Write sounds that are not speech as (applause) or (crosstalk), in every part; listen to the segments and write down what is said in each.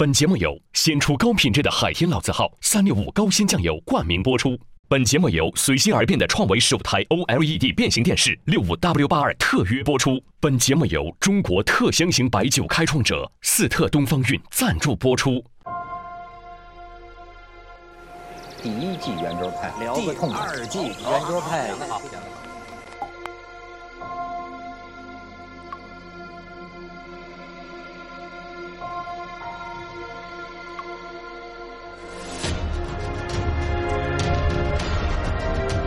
本节目由先出高品质的海天老字号三六五高鲜酱油冠名播出。本节目由随心而变的创维十五台 OLED 变形电视六五 W 八二特约播出。本节目由中国特香型白酒开创者四特东方韵赞助播出。第一季圆桌派，聊个痛快。第二季圆桌派，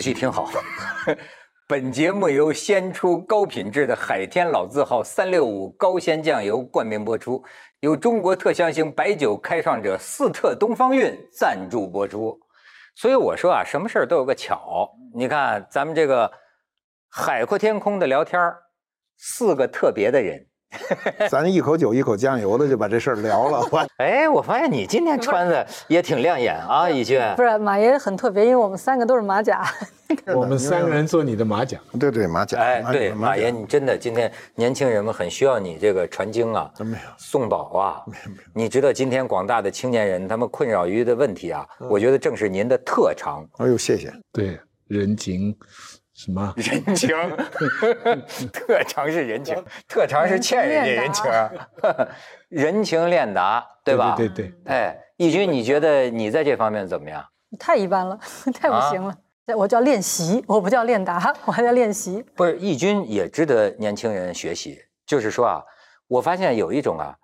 仔细听好，(laughs) 本节目由先出高品质的海天老字号三六五高鲜酱油冠名播出，由中国特香型白酒开创者四特东方韵赞助播出。所以我说啊，什么事儿都有个巧。你看咱们这个海阔天空的聊天儿四个特别的人。(laughs) 咱一口酒一口酱油的就把这事儿聊了。我 (laughs) 哎，我发现你今天穿的也挺亮眼啊，怡俊。不是马爷很特别，因为我们三个都是马甲。(laughs) 我们三个人做你的马甲，对对马甲，哎，对，马爷，你真的今天年轻人们很需要你这个传经啊，真没有送宝啊。你知道今天广大的青年人他们困扰于的问题啊，我觉得正是您的特长，哎呦，谢谢。对人情什么？人情。(laughs) 特长是人情，特长是欠人家人情，人情练 (laughs) 达，对吧？对对对，哎，义军，你觉得你在这方面怎么样？太一般了，(laughs) 太不行了。我叫练习，我不叫练达，我还在练习。不是，义军也值得年轻人学习。就是说啊，我发现有一种啊，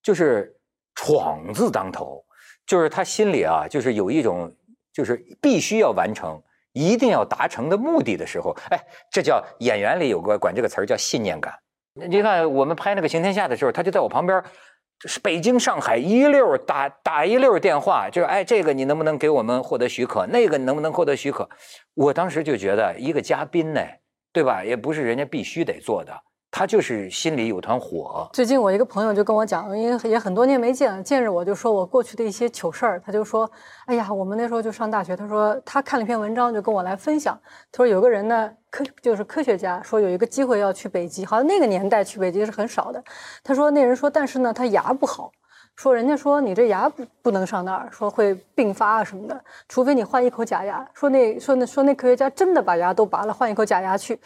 就是闯字当头，就是他心里啊，就是有一种就是必须要完成、一定要达成的目的的时候，哎，这叫演员里有个管这个词儿叫信念感。你看我们拍那个《行天下》的时候，他就在我旁边。是北京、上海一溜打打一溜电话，就是哎，这个你能不能给我们获得许可？那个你能不能获得许可？我当时就觉得，一个嘉宾呢，对吧？也不是人家必须得做的，他就是心里有团火。最近我一个朋友就跟我讲，因为也很多年没见了，见着我就说我过去的一些糗事儿。他就说，哎呀，我们那时候就上大学。他说他看了一篇文章，就跟我来分享。他说有个人呢，科就是科学家，说有一个机会要去北极，好像那个年代去北极是很少的。他说那人说，但是呢，他牙不好。说人家说你这牙不不能上那儿，说会并发啊什么的，除非你换一口假牙。说那说那说那科学家真的把牙都拔了，换一口假牙去。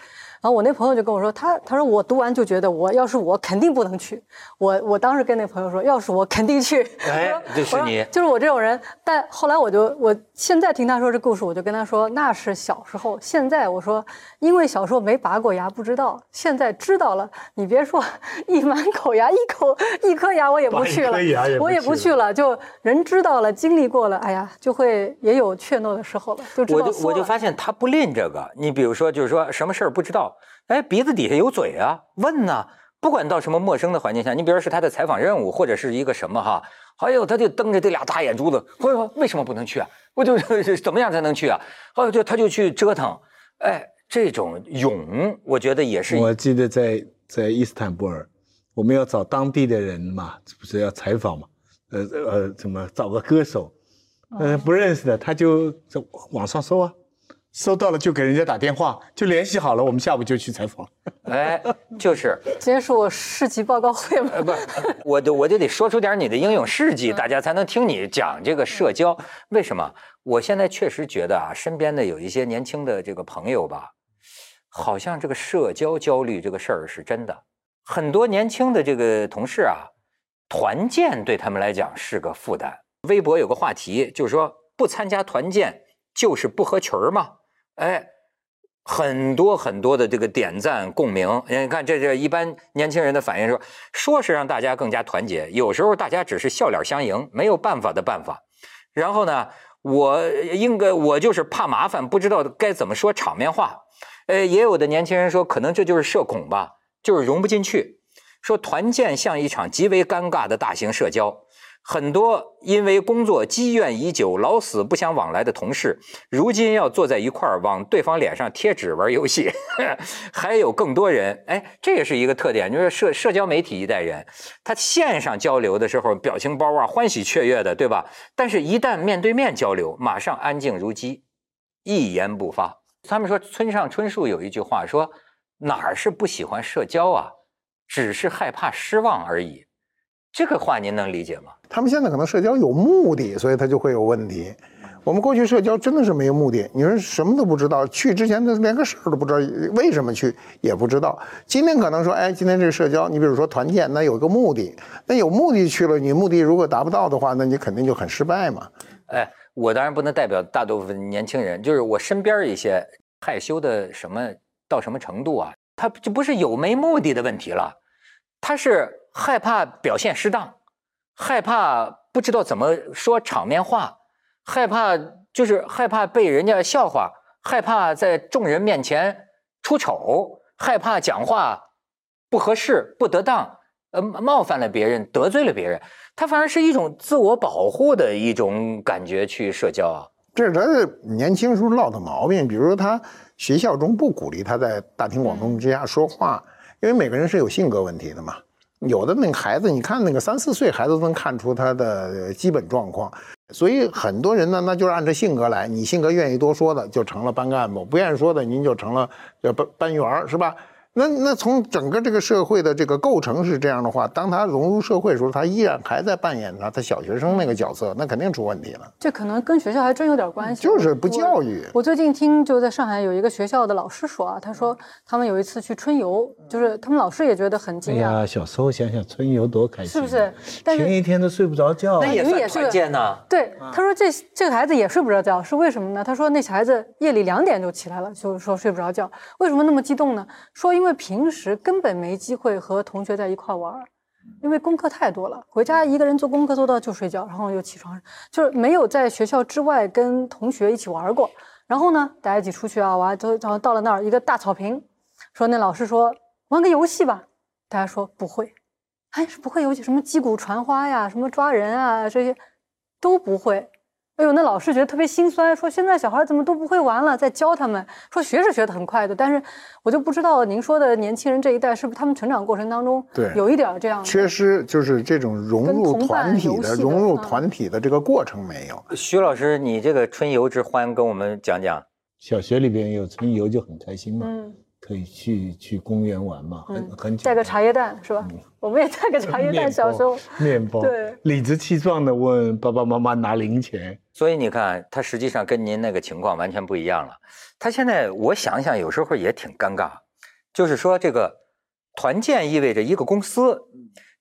然后我那朋友就跟我说，他他说我读完就觉得我要是我肯定不能去。我我当时跟那朋友说，要是我肯定去。哎，就是你，就是我这种人。但后来我就我现在听他说这故事，我就跟他说那是小时候。现在我说，因为小时候没拔过牙，不知道。现在知道了，你别说一满口牙，一口一颗牙我也不去了。我也不去了，就人知道了，经历过了，哎呀，就会也有怯懦的时候了。就知道我就我就发现他不吝这个。你比如说，就是说什么事儿不知道，哎，鼻子底下有嘴啊，问呢。不管到什么陌生的环境下，你比如说是他的采访任务，或者是一个什么哈，哎呦，他就瞪着这俩大眼珠子，哎呦，为什么不能去啊？我就 (laughs) 是怎么样才能去啊？哎呦，就他就去折腾，哎，这种勇，我觉得也是。我记得在在伊斯坦布尔。我们要找当地的人嘛，不是要采访嘛？呃呃，怎么找个歌手？呃，不认识的，他就在网上搜啊，搜到了就给人家打电话，就联系好了，我们下午就去采访。(laughs) 哎，就是今天是我市级报告会吗？不，我就我就得说出点你的英勇事迹，大家才能听你讲这个社交。为什么？我现在确实觉得啊，身边的有一些年轻的这个朋友吧，好像这个社交焦虑这个事儿是真的。很多年轻的这个同事啊，团建对他们来讲是个负担。微博有个话题，就是说不参加团建就是不合群儿嘛。哎，很多很多的这个点赞共鸣。你看，这这一般年轻人的反应说，说是让大家更加团结，有时候大家只是笑脸相迎，没有办法的办法。然后呢，我应该我就是怕麻烦，不知道该怎么说场面话。呃，也有的年轻人说，可能这就是社恐吧，就是融不进去。说团建像一场极为尴尬的大型社交。很多因为工作积怨已久、老死不相往来的同事，如今要坐在一块儿往对方脸上贴纸玩游戏。(laughs) 还有更多人，哎，这也是一个特点，就是社社交媒体一代人，他线上交流的时候表情包啊，欢喜雀跃的，对吧？但是，一旦面对面交流，马上安静如鸡，一言不发。他们说，村上春树有一句话说：“哪儿是不喜欢社交啊？只是害怕失望而已。”这个话您能理解吗？他们现在可能社交有目的，所以他就会有问题。我们过去社交真的是没有目的，你说什么都不知道，去之前他连个事儿都不知道，为什么去也不知道。今天可能说，哎，今天这个社交，你比如说团建，那有一个目的，那有目的去了，你目的如果达不到的话，那你肯定就很失败嘛。哎，我当然不能代表大部分年轻人，就是我身边一些害羞的什么到什么程度啊，他就不是有没目的的问题了，他是。害怕表现失当，害怕不知道怎么说场面话，害怕就是害怕被人家笑话，害怕在众人面前出丑，害怕讲话不合适、不得当，呃，冒犯了别人，得罪了别人，他反而是一种自我保护的一种感觉去社交啊。这是他年轻时候落的毛病，比如说他学校中不鼓励他在大庭广众之下说话，因为每个人是有性格问题的嘛。有的那个孩子，你看那个三四岁孩子都能看出他的基本状况，所以很多人呢，那就是按照性格来。你性格愿意多说的，就成了班干部；不愿意说的，您就成了叫班班员，是吧？那那从整个这个社会的这个构成是这样的话，当他融入社会的时候，他依然还在扮演他他小学生那个角色，那肯定出问题了。这可能跟学校还真有点关系，就是不教育。我最近听就在上海有一个学校的老师说啊，他说他们有一次去春游，就是他们老师也觉得很惊讶。哎呀，小时候想想春游多开心，是不是？前一天都睡不着觉，那也算团建呢。对，他说这这个孩子也睡不着觉，是为什么呢？他说那小孩子夜里两点就起来了，就是说睡不着觉。为什么那么激动呢？说因为因为平时。根本没机会和同学在一块玩，因为功课太多了，回家一个人做功课做到就睡觉，然后又起床，就是没有在学校之外跟同学一起玩过。然后呢，大家一起出去啊玩，都然后到了那儿一个大草坪，说那老师说玩个游戏吧，大家说不会，哎是不会游戏，什么击鼓传花呀，什么抓人啊这些都不会。哎呦，那老师觉得特别心酸，说现在小孩怎么都不会玩了，在教他们。说学是学得很快的，但是我就不知道您说的年轻人这一代是不是他们成长过程当中对有一点这样缺失，就是这种融入团体的融入团体的这个过程没有。徐老师，你这个春游之欢跟我们讲讲。小学里边有春游就很开心嘛。嗯。可以去去公园玩嘛，很很带个茶叶蛋是吧？我们也带个茶叶蛋，小时候面包，对，理直气壮的问爸爸妈妈拿零钱。所以你看，他实际上跟您那个情况完全不一样了。他现在我想想，有时候也挺尴尬，就是说这个团建意味着一个公司，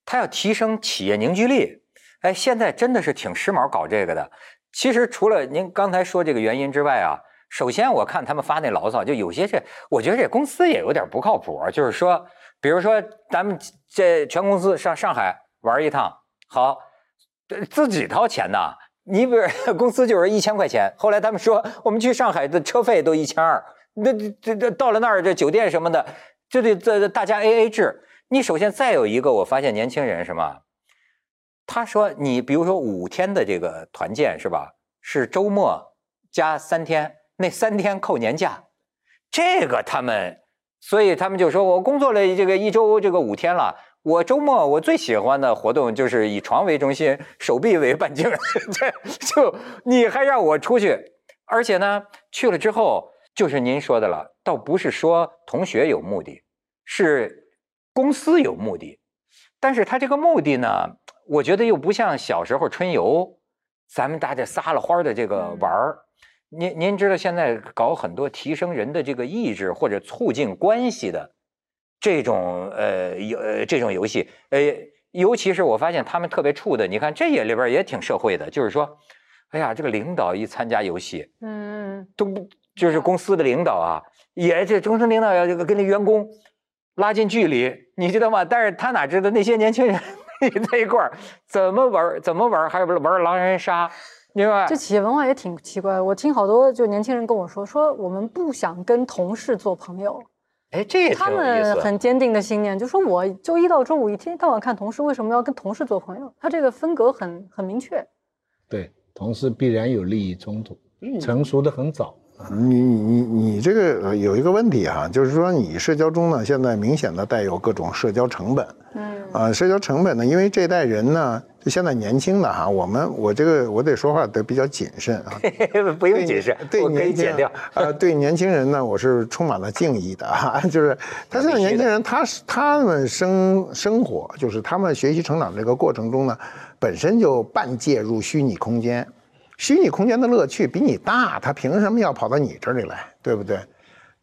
他要提升企业凝聚力。哎，现在真的是挺时髦搞这个的。其实除了您刚才说这个原因之外啊。首先，我看他们发那牢骚，就有些这，我觉得这公司也有点不靠谱。就是说，比如说咱们这全公司上上海玩一趟，好，自己掏钱呐。你比如公司就是一千块钱，后来他们说我们去上海的车费都一千二，那这这到了那儿这酒店什么的就得这大家 A A 制。你首先再有一个，我发现年轻人什么，他说你比如说五天的这个团建是吧？是周末加三天。那三天扣年假，这个他们，所以他们就说，我工作了这个一周，这个五天了，我周末我最喜欢的活动就是以床为中心，手臂为半径，(laughs) 这就你还让我出去，而且呢，去了之后就是您说的了，倒不是说同学有目的，是公司有目的，但是他这个目的呢，我觉得又不像小时候春游，咱们大家撒了欢的这个玩儿。您您知道现在搞很多提升人的这个意志或者促进关系的这种呃游呃这种游戏，呃，尤其是我发现他们特别怵的，你看这也里边也挺社会的，就是说，哎呀，这个领导一参加游戏，嗯，都不就是公司的领导啊，也这中层领导要这个跟那员工拉近距离，你知道吗？但是他哪知道那些年轻人在一块儿怎么玩怎么玩，还有玩狼人杀。另外这？企业文化也挺奇怪。我听好多就年轻人跟我说，说我们不想跟同事做朋友，哎，这也他。们很坚定的信念，就说我周一到周五一天到晚看同事，为什么要跟同事做朋友？他这个分隔很很明确。对，同事必然有利益冲突，成熟的很早。你你你这个呃有一个问题哈，就是说你社交中呢，现在明显的带有各种社交成本。嗯，啊，社交成本呢，因为这代人呢，就现在年轻的哈，我们我这个我得说话得比较谨慎啊。不用谨慎，对我可以年轻剪掉。呃，对年轻人呢，我是充满了敬意的哈，(laughs) 就是他现在年轻人，他是他们生生活，就是他们学习成长这个过程中呢，本身就半介入虚拟空间，虚拟空间的乐趣比你大，他凭什么要跑到你这里来，对不对？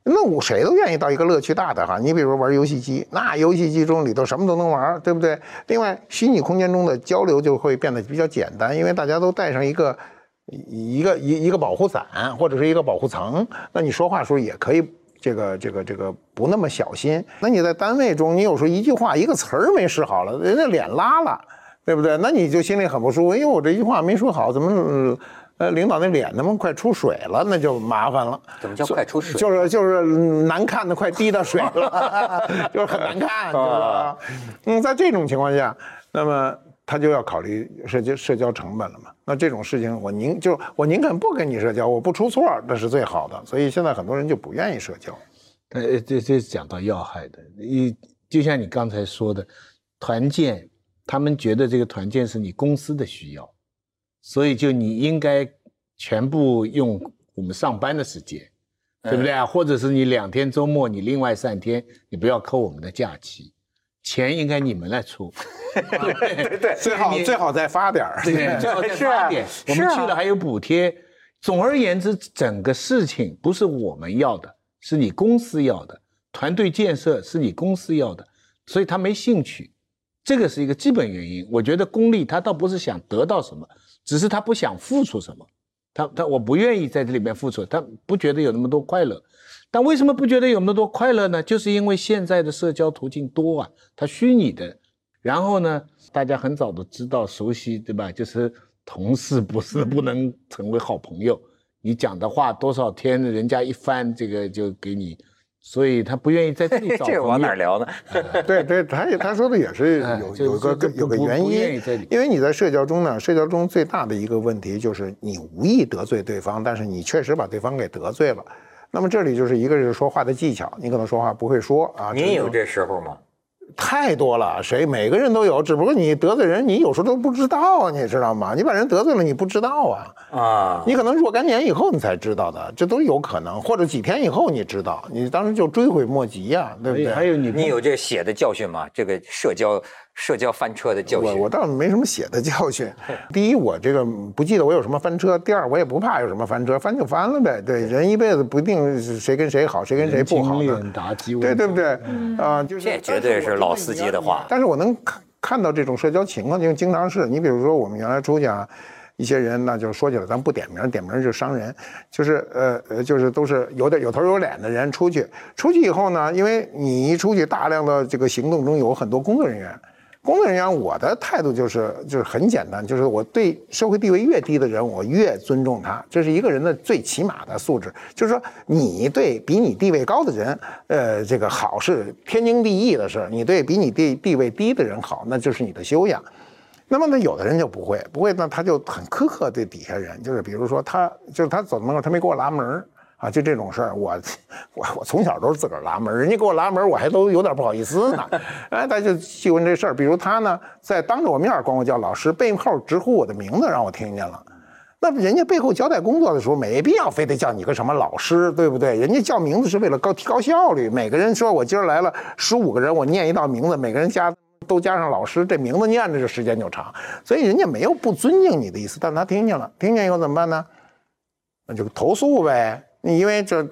那我谁都愿意到一个乐趣大的哈，你比如玩游戏机，那游戏机中里头什么都能玩，对不对？另外，虚拟空间中的交流就会变得比较简单，因为大家都带上一个一一个一一个保护伞或者是一个保护层，那你说话的时候也可以这个这个这个不那么小心。那你在单位中，你有时候一句话一个词儿没使好了，人家脸拉了，对不对？那你就心里很不舒服，因为我这句话没说好，怎么？呃呃，领导那脸他妈快出水了，那就麻烦了。怎么叫快出水？就是就是嗯难看的快滴到水了，(laughs) 就是很难看，对吧？嗯，在这种情况下，那么他就要考虑社交社交成本了嘛。那这种事情，我宁就我宁肯不跟你社交，我不出错，那是最好的。所以现在很多人就不愿意社交。呃，这这讲到要害的，你就像你刚才说的，团建，他们觉得这个团建是你公司的需要，所以就你应该全部用我们上班的时间，对不对啊？或者是你两天周末，你另外三天，你不要扣我们的假期，钱应该你们来出，(laughs) 对对对最好最好再发点儿。对，(laughs) 最好再发点，我们去了还有补贴。总而言之，整个事情不是我们要的，是你公司要的，团队建设是你公司要的，所以他没兴趣，这个是一个基本原因。我觉得功利他倒不是想得到什么，只是他不想付出什么，他他我不愿意在这里面付出，他不觉得有那么多快乐。但为什么不觉得有那么多快乐呢？就是因为现在的社交途径多啊，它虚拟的，然后呢，大家很早都知道熟悉，对吧？就是同事不是不能成为好朋友，你讲的话多少天，人家一翻这个就给你，所以他不愿意在 (laughs) 这里找这个往哪儿。聊呢？(laughs) 对对，他也他说的也是有有个有个原因，因为你在社交中呢，社交中最大的一个问题就是你无意得罪对方，但是你确实把对方给得罪了。那么这里就是一个是说话的技巧，你可能说话不会说啊，种您有这时候吗？太多了，谁每个人都有，只不过你得罪人，你有时候都不知道，你知道吗？你把人得罪了，你不知道啊，啊，你可能若干年以后你才知道的，这都有可能，或者几天以后你知道，你当时就追悔莫及呀、对不对？还有你你有这血的教训吗？这个社交社交翻车的教训。我我倒没什么血的教训。(laughs) 第一，我这个不记得我有什么翻车；第二，我也不怕有什么翻车，翻就翻了呗。对，人一辈子不一定是谁跟谁好，谁跟谁不好对对不对？啊，就是这绝对是老司机的话但是我能看看到这种社交情况，就经常是你比如说我们原来出去啊。一些人那就说起来，咱不点名，点名就伤人，就是呃呃，就是都是有点有头有脸的人出去，出去以后呢，因为你一出去，大量的这个行动中有很多工作人员，工作人员，我的态度就是就是很简单，就是我对社会地位越低的人，我越尊重他，这是一个人的最起码的素质。就是说，你对比你地位高的人，呃，这个好是天经地义的事；你对比你地地位低的人好，那就是你的修养。那么呢，有的人就不会，不会呢，他就很苛刻对底下人，就是比如说他，就是他走到门口，他没给我拉门儿啊，就这种事儿，我我我从小都是自个儿拉门，人家给我拉门，我还都有点不好意思呢。(laughs) 哎，他就细问这事儿，比如他呢，在当着我面管我叫老师，背后直呼我的名字，让我听见了。那人家背后交代工作的时候，没必要非得叫你个什么老师，对不对？人家叫名字是为了高提高效率。每个人说我今儿来了十五个人，我念一道名字，每个人加都加上老师，这名字念着这时间就长。所以人家没有不尊敬你的意思，但他听见了，听见以后怎么办呢？那就投诉呗。你因为这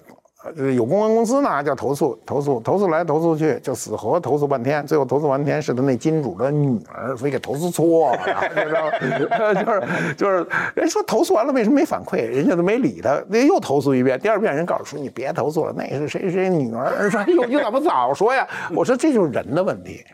有公关公司呢，叫投诉，投诉，投诉来投诉去，就死活投诉半天，最后投诉半天是他那金主的女儿，所以给投诉错了，你知道吗？就是就是人说投诉完了为什么没反馈？人家都没理他，那又投诉一遍，第二遍人告诉说你别投诉了，那是谁谁女儿，说哎呦你咋不早说呀？我说这就是人的问题。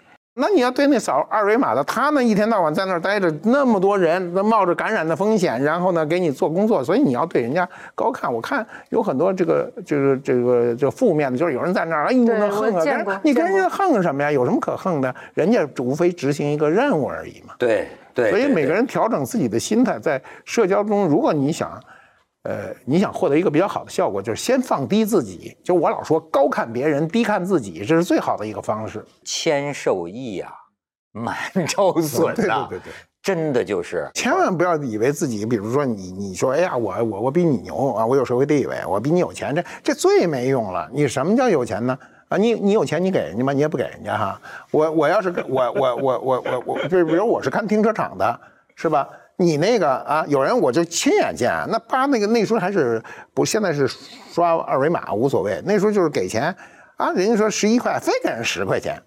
那你要对那扫二维码的，他呢一天到晚在那儿待着，那么多人，那冒着感染的风险，然后呢给你做工作，所以你要对人家高看。我看有很多这个这个这个这负面的，就是有人在那儿，哎呦对那横啊，你跟人家横什么呀？有什么可横的？人家无非执行一个任务而已嘛。对对，所以每个人调整自己的心态，在社交中，如果你想，呃，你想获得一个比较好的效果，就是先放低自己。就我老说，高看别人，低看自己，这是最好的一个方式。谦受益啊，满 (laughs) 招损对呐，对对对。真的就是千万不要以为自己，比如说你你说，哎呀，我我我比你牛啊，我有社会地位，我比你有钱，这这最没用了。你什么叫有钱呢？啊，你你有钱你给人家吗？你也不给人家哈。我我要是我我我我我我，就比如我是看停车场的，是吧？你那个啊，有人我就亲眼见，那八那个那时候还是不，现在是刷二维码无所谓，那时候就是给钱啊，人家说十一块，非给人十块钱，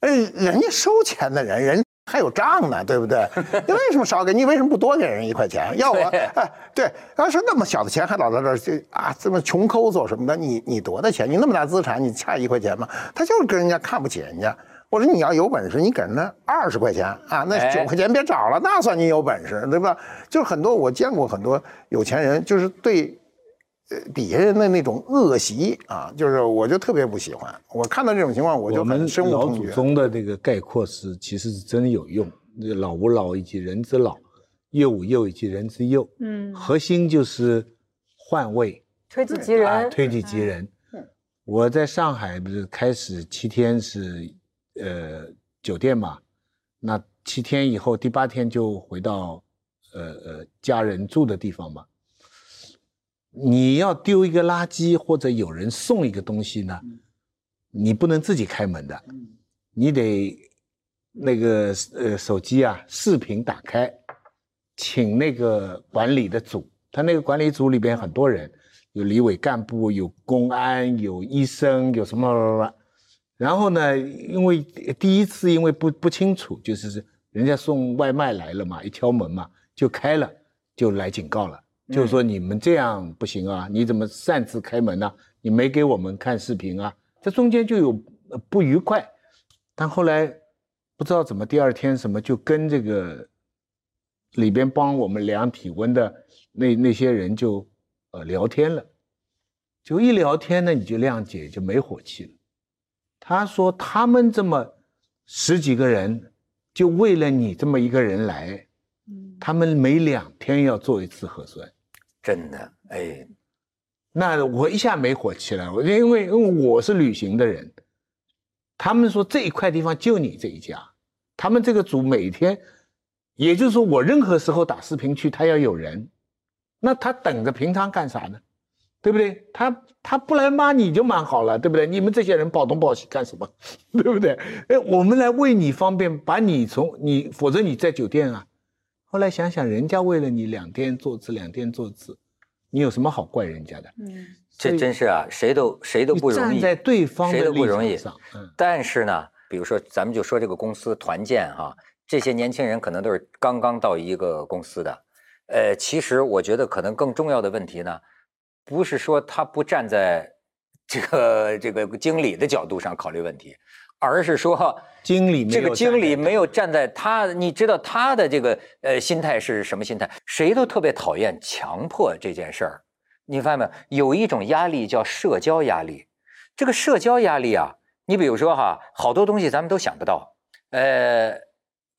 哎，人家收钱的人，人还有账呢，对不对？你为什么少给？你为什么不多给人一块钱？要我哎，对，要是那么小的钱还老在这儿就啊，这么穷抠搜什么的，你你多大钱？你那么大资产，你差一块钱吗？他就是跟人家看不起人家。我说你要有本事，你给人家二十块钱啊，那哎九块钱别找了，那算你有本事，对吧？就是很多我见过很多有钱人，就是对呃底下人的那种恶习啊，就是我就特别不喜欢。我看到这种情况，我就我们很深恶老祖。宗的这个概括是，其实是真有用。老吾老以及人之老，幼吾幼以及人之幼。嗯，核心就是换位，推己及人，啊，推己及人。我在上海不是开始七天是呃酒店嘛，那七天以后第八天就回到呃呃家人住的地方嘛。你要丢一个垃圾或者有人送一个东西呢，你不能自己开门的，你得那个呃手机啊视频打开，请那个管理的组，他那个管理组里边很多人，有里委干部，有公安，有医生，有什么什么什么。然后呢，因为第一次因为不不清楚，就是是人家送外卖来了嘛，一敲门嘛就开了，就来警告了，就是说你们这样不行啊，你怎么擅自开门呢、你没给我们看视频啊，这中间就有呃不愉快。但后来不知道怎么第二天什么就跟这个里边帮我们量体温的那那些人就呃聊天了，就一聊天呢你就谅解就没火气了。他说他们这么十几个人，就为了你这么一个人来，他们每两天要做一次核酸。真的，哎，那我一下没火气了，我因为因为我是旅行的人，他们说这一块地方就你这一家，他们这个组每天，也就是说我任何时候打视频去，他要有人，那他等着平常干啥呢？对不对？他他不来骂你就蛮好了，对不对？你们这些人跑东跑西干什么？(laughs) 对不对？哎，我们来为你方便，把你从你，否则你在酒店啊。后来想想，人家为了你两天坐姿，两天坐姿，你有什么好怪人家的？嗯，这真是啊，谁都谁都不容易，站在对方的谁都不容易立场上，嗯，但是呢，比如说咱们就说这个公司团建哈、这些年轻人可能都是刚刚到一个公司的，呃，其实我觉得可能更重要的问题呢，不是说他不站在 (laughs) 这个这个经理的角度上考虑问题，而是说经理这个经理没有站在他，你知道他的这个呃心态是什么心态？谁都特别讨厌强迫这件事儿，你发现没有？有一种压力叫社交压力，这个社交压力啊，你比如说哈，好多东西咱们都想不到，呃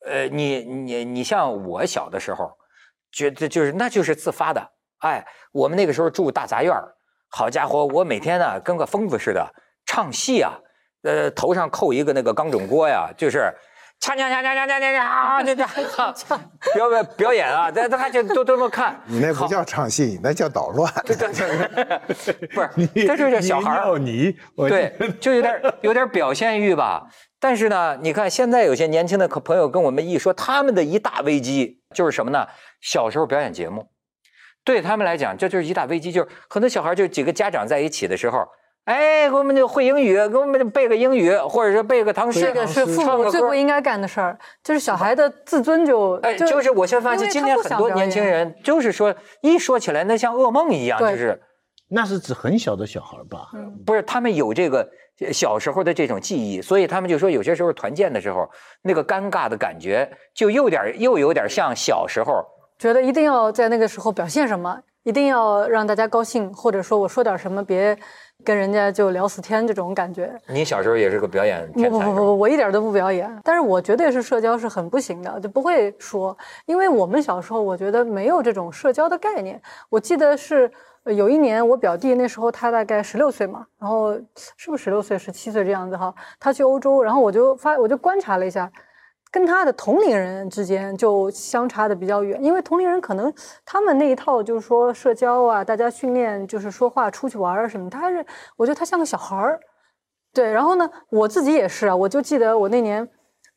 呃，你你你像我小的时候，觉得就是那就是自发的，哎，我们那个时候住大杂院好家伙，我每天呢、跟个疯子似的唱戏啊，呃，头上扣一个那个钢种锅呀，就是。唱唱唱唱唱唱唱唱唱唱唱！(laughs) 表表表演啊，咱咱还就都这么看。你那不叫唱戏，你那叫捣乱。对对对，(laughs) 不是，这就是小孩儿。你对，就有点有点表现欲吧。但是呢，你看现在有些年轻的朋友跟我们一说，他们的一大危机就是什么呢？小时候表演节目，对他们来讲，这就是一大危机。就是很多小孩就几个家长在一起的时候，哎，给我们就会英语，给我们背个英语，或者是背个唐诗，这个是父母最不。应该干的事儿，就是小孩的自尊就哎，就是我现在发现，今天很多年轻人就是说，一说起来那像噩梦一样，就是那是指很小的小孩吧？不是他们有这个呃小时候的这种记忆，所以他们就说有些时候团建的时候，那个尴尬的感觉就又点又有点像小时候。觉得一定要在那个时候表现什么，一定要让大家高兴，或者说我说点什么，别跟人家就聊死天这种感觉。你小时候也是个表演不天才是吧不不不，我一点都不表演，但是我绝对是社交是很不行的，就不会说，因为我们小时候我觉得没有这种社交的概念。我记得是呃有一年我表弟那时候他大概十六岁嘛，然后是不是十六岁、十七岁这样子哈，他去欧洲，然后我就发我就观察了一下。跟他的同龄人之间就相差的比较远，因为同龄人可能他们那一套就是说社交啊，大家训练就是说话、出去玩啊什么，他还是我觉得他像个小孩儿，对，然后呢，我自己也是啊，我就记得我那年，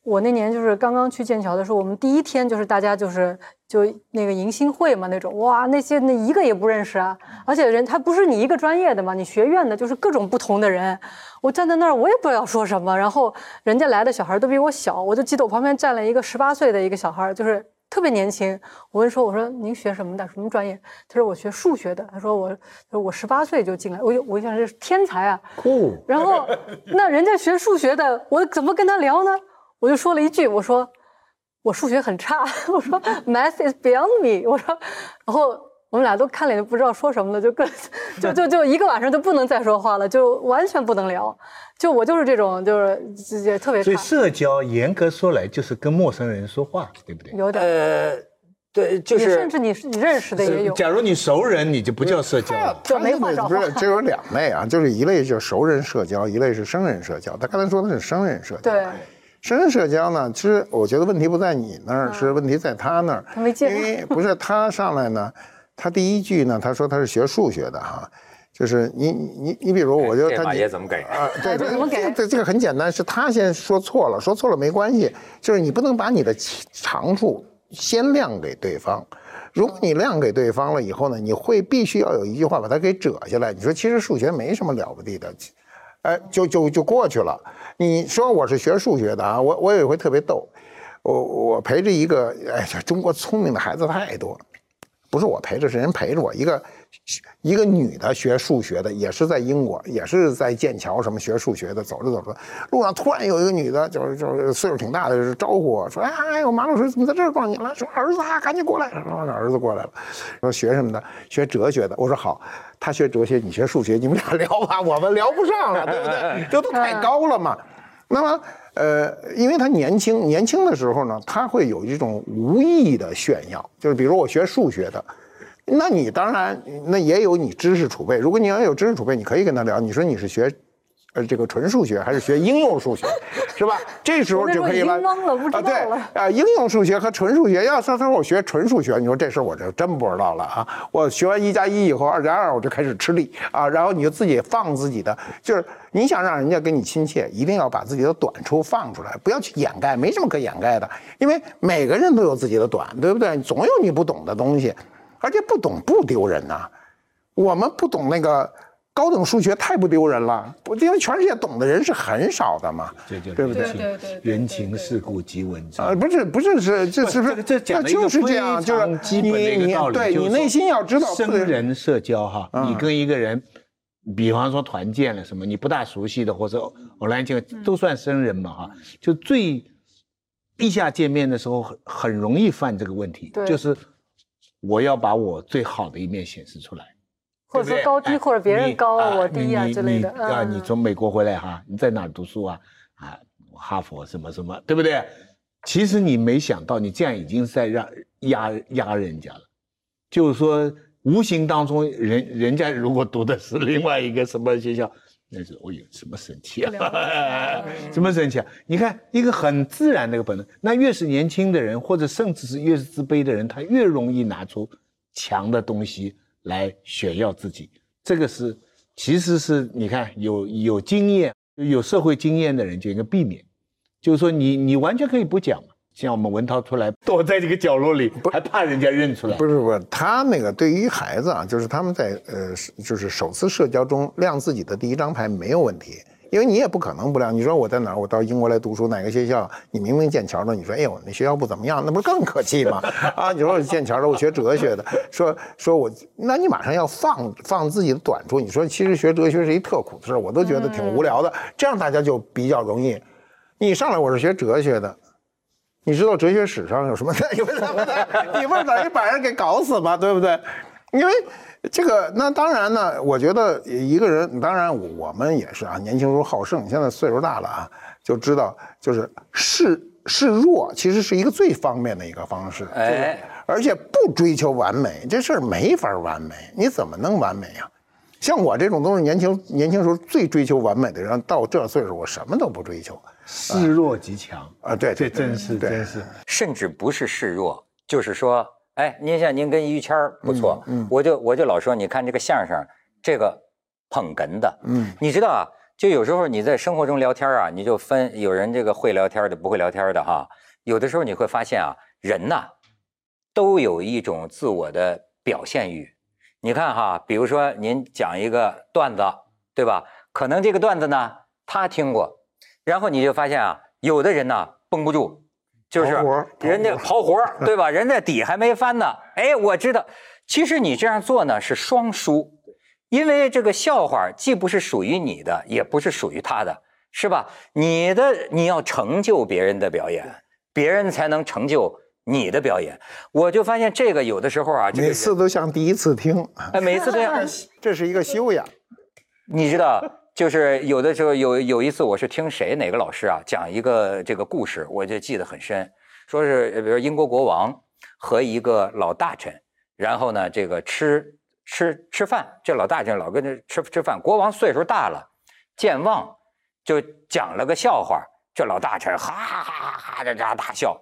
我那年就是刚刚去剑桥的时候，我们第一天就是大家就是就那个迎新会嘛那种，哇，那些那一个也不认识啊，而且人他不是你一个专业的嘛，你学院的就是各种不同的人，我站在那儿我也不知道说什么，然后人家来的小孩都比我小，我就记得我旁边站了一个十八岁的一个小孩，就是特别年轻，我问说我说您学什么？的，什么专业？他说我学数学的，他说我他说我十八岁就进来，我我一想这是天才啊，酷，然后那人家学数学的，我怎么跟他聊呢？我就说了一句，我说我数学很差，(laughs) 我说 math is beyond me，我说，然后我们俩都看脸就不知道说什么了，就各就就就一个晚上就不能再说话了，就完全不能聊。就我就是这种，就是这这特别所以，社交严格说来就是跟陌生人说话，对不对？有点。呃，对，就是你甚至你是你认识的也有，假如你熟人，你就不叫社交了。就没话找话不是，这有两类啊，就是一类就是熟人社交，一类是生人社交。他刚才说的是生人社交，对，生人社交呢，其实我觉得问题不在你那儿，是问题在他那儿。他没见因为不是他上来呢，他第一句呢，他说他是学数学的哈，就是你你你你比如我觉得他马爷怎么给？啊，(laughs) 对怎么给这这个很简单，是他先说错了，说错了没关系，就是你不能把你的长处先亮给对方。如果你亮给对方了以后呢，你会必须要有一句话把它给折下来。你说其实数学没什么了不地的，哎，就就就过去了。你说我是学数学的啊，我我有一回特别逗，我我陪着一个，哎，这中国聪明的孩子太多了。不是我陪着，是人陪着我。一个一个女的学数学的，也是在英国，也是在剑桥什么学数学的。走着走着，路上突然有一个女的，就是就是岁数挺大的，就是招呼我说：“哎，我马老师怎么在这儿撞你了？”说：“儿子啊，赶紧过来。”然后儿子过来了，说学什么的？学哲学的。我说好，他学哲学，你学数学，你们俩聊吧，我们聊不上了，对不对？这都太高了嘛。那么，呃，因为他年轻，年轻的时候呢，他会有一种无意的炫耀，就是比如我学数学的，那你当然那也有你知识储备。如果你要有知识储备，你可以跟他聊。你说你是学，呃，这个纯数学还是学应用数学，(laughs) 是吧？这时候就可以了。啊，对了啊，应用数学和纯数学，要他他说我学纯数学，你说这事儿我就真不知道了啊！我学完一加一以后，二加二我就开始吃力啊，然后你就自己放自己的，就是你想让人家跟你亲切，一定要把自己的短处放出来，不要去掩盖，没什么可掩盖的，因为每个人都有自己的短，对不对？总有你不懂的东西，而且不懂不丢人呐、我们不懂那个高等数学太不丢人了，因为全世界懂的人是很少的嘛，对不对？人情对对对人情世故及文啊，章。不是不是是这是不是这这讲那了一个就是这样，就是基本的一你你个道理，对就是你内心要知道生人社交哈，嗯。你跟一个人，比方说团建了什么，你不大熟悉的或者偶然间都算生人嘛哈，就最一下见面的时候很很容易犯这个问题对，就是我要把我最好的一面显示出来。或者说高低，哎或者别人高啊我低啊之类的。你啊，嗯你从美国回来哈，你在哪儿读书啊？啊，哈佛什么什么，对不对？其实你没想到，你这样已经在让压压人家了。就是说，无形当中，人人家如果读的是另外一个什么学校，那是我有什么神奇啊 (laughs) 解？什么神奇啊？你看一个很自然的一个本能，那越是年轻的人，或者甚至是越是自卑的人，他越容易拿出强的东西来炫耀自己。这个是，其实是你看有有经验、有社会经验的人就应该避免，就是说你你完全可以不讲嘛。像我们文涛出来躲在这个角落里，还怕人家认出来？不是不是，他那个对于孩子啊，就是他们在呃，就是首次社交中亮自己的第一张牌没有问题。因为你也不可能不亮。你说我在哪儿？我到英国来读书，哪个学校？你明明剑桥的，你说哎呦，那学校不怎么样，那不是更可气吗？(laughs) 啊，你说我剑桥的，我学哲学的，说说我，那你马上要放放自己的短处。你说其实学哲学是一特苦的事儿，我都觉得挺无聊的。这样大家就比较容易。你上来我是学哲学的，你知道哲学史上有什么？(laughs) (laughs) 你不是等于把人给搞死吗？对不对？因为这个，那当然呢，我觉得一个人，当然我们也是啊，年轻时候好胜，现在岁数大了啊，就知道就是示示弱，其实是一个最方便的一个方式。哎，而且不追求完美，这事儿没法完美，你怎么能完美呀？像我这种都是年轻年轻时候最追求完美的人，到这岁数我什么都不追求示弱即强啊！对，这真是对真是。甚至不是示弱，就是说，哎，您像您跟于谦儿不错，嗯嗯我就我就老说，你看这个相声，这个捧哏的，嗯你知道啊，就有时候你在生活中聊天啊，你就分有人这个会聊天的，不会聊天的哈。有的时候你会发现啊，人呐，都有一种自我的表现欲。你看哈，比如说您讲一个段子，对吧？可能这个段子呢，他听过，然后你就发现啊，有的人呢绷不住，就是人家刨活儿，(laughs) 对吧？人家底还没翻呢，哎，我知道，其实你这样做呢是双输，因为这个笑话既不是属于你的，也不是属于他的，是吧？你的你要成就别人的表演，别人才能成就你的表演。我就发现这个有的时候啊，这个每次都像第一次听，哎，每次都像，(laughs) 这是一个修养。你知道，就是有的时候有有一次，我是听谁哪个老师啊讲一个这个故事，我就记得很深，说是呃比如英国国王和一个老大臣，然后呢这个吃吃吃饭，这老大臣老跟着吃吃饭，国王岁数大了，健忘，就讲了个笑话，这老大臣哈哈哈哈的这大笑，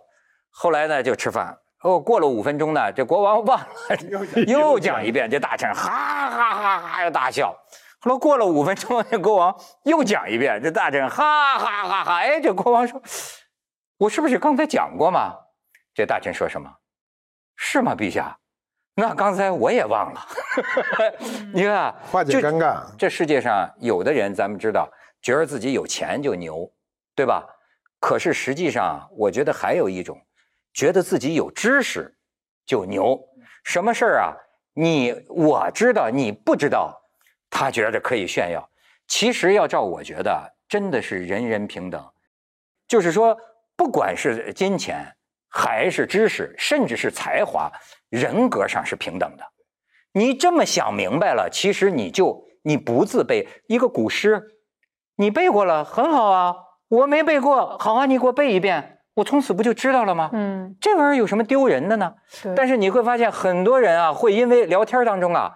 后来呢就吃饭。哦，过了五分钟呢，这国王忘了，(laughs) 又讲一遍，这大臣哈哈哈哈又大笑。后来过了五分钟，这国王又讲一遍，这大臣哈哈哈哈。哎，这国王说：“我是不是刚才讲过嘛？”这大臣说什么？是吗，陛下？那刚才我也忘了。(laughs) 你看啊，化解就尴尬这世界上有的人，咱们知道，觉得自己有钱就牛，对吧？可是实际上，我觉得还有一种，觉得自己有知识就牛。什么事儿啊？你我知道，你不知道，他觉得可以炫耀。其实要照我觉得，真的是人人平等。就是说，不管是金钱，还是知识，甚至是才华，人格上是平等的。你这么想明白了，其实你就你不自卑。一个古诗，你背过了，很好啊。我没背过，好啊，你给我背一遍，我从此不就知道了吗？嗯，这玩意儿有什么丢人的呢？对。但是你会发现，很多人啊，会因为聊天当中啊，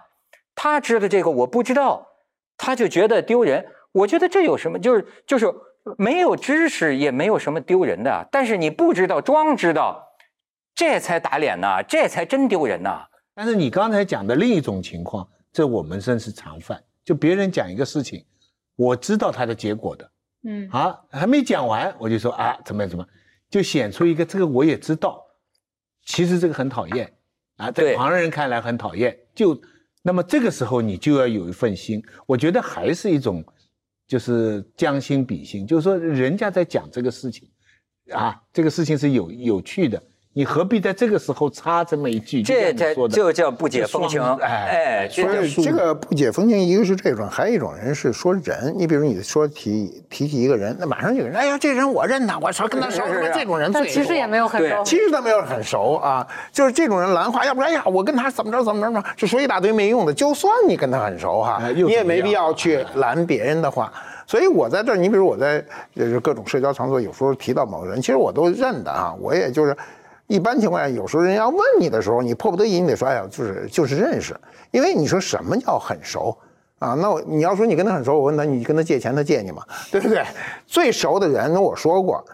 他知道这个我不知道，他就觉得丢人。我觉得这有什么？就是就是没有知识也没有什么丢人的，但是你不知道装知道，这才打脸呐，这才真丢人呐。但是你刚才讲的另一种情况，这我们真是常犯。就别人讲一个事情，我知道它的结果的，嗯啊，还没讲完，我就说啊，怎么样怎么样，就显出一个这个我也知道，其实这个很讨厌啊，在旁人看来很讨厌。就那么这个时候你就要有一份心，我觉得还是一种就是将心比心，就是说人家在讲这个事情啊，这个事情是有有趣的，你何必在这个时候插这么一句？这才你说的就叫不解风情。哎，哎所以这个不解风情，一个是这种，还有一种人是说人。你比如你说提提起一个人，那马上有人，哎呀，这人我认他，我说跟他熟是是是这种人最但其实也没有很熟。其实他没有很熟啊，就是这种人兰花，要不然哎呀，我跟他怎么着怎么着嘛，就说一大堆没用的。就算你跟他很熟哈，你也没必要去拦别人的话。所以我在这儿，你比如我在就是各种社交场所，有时候提到某个人，其实我都认得啊，我也就是。一般情况下，有时候人家问你的时候，你迫不得已，你得说，哎呀，就是就是认识，因为你说什么叫很熟啊？那我你要说你跟他很熟，我问他，你跟他借钱，他借你吗？对不对？最熟的人，我说过，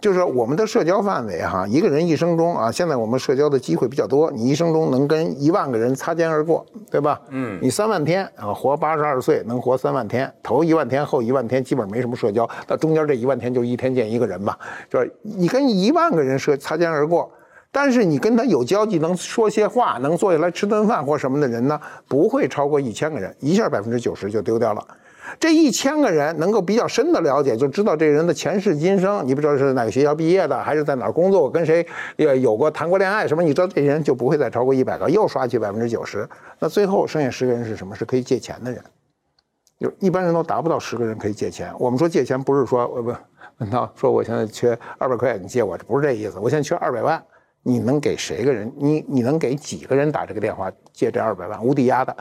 就是我们的社交范围哈，一个人一生中啊，现在我们社交的机会比较多，你一生中能跟一万个人擦肩而过，对吧？嗯，你三万天啊，活八十二岁，能活三万天，头一万天，后一万天，基本没什么社交，到中间这一万天就一天见一个人嘛，就是你跟一万个人社擦肩而过。但是你跟他有交集，能说些话，能坐下来吃顿饭或什么的人呢，不会超过一千个人，一下百分之九十就丢掉了。这一千个人能够比较深的了解，就知道这人的前世今生。你不知道是哪个学校毕业的，还是在哪儿工作，跟谁呃有过谈过恋爱什么？你知道这人就不会再超过一百个，又刷去百分之九十。那最后剩下十个人是什么？是可以借钱的人。就一般人都达不到十个人可以借钱。我们说借钱不是说呃不，问他说我现在缺二百块，你借我，不是这意思。我现在缺二百万，你能给谁个人？你你能给几个人打这个电话借这二百万无抵押的？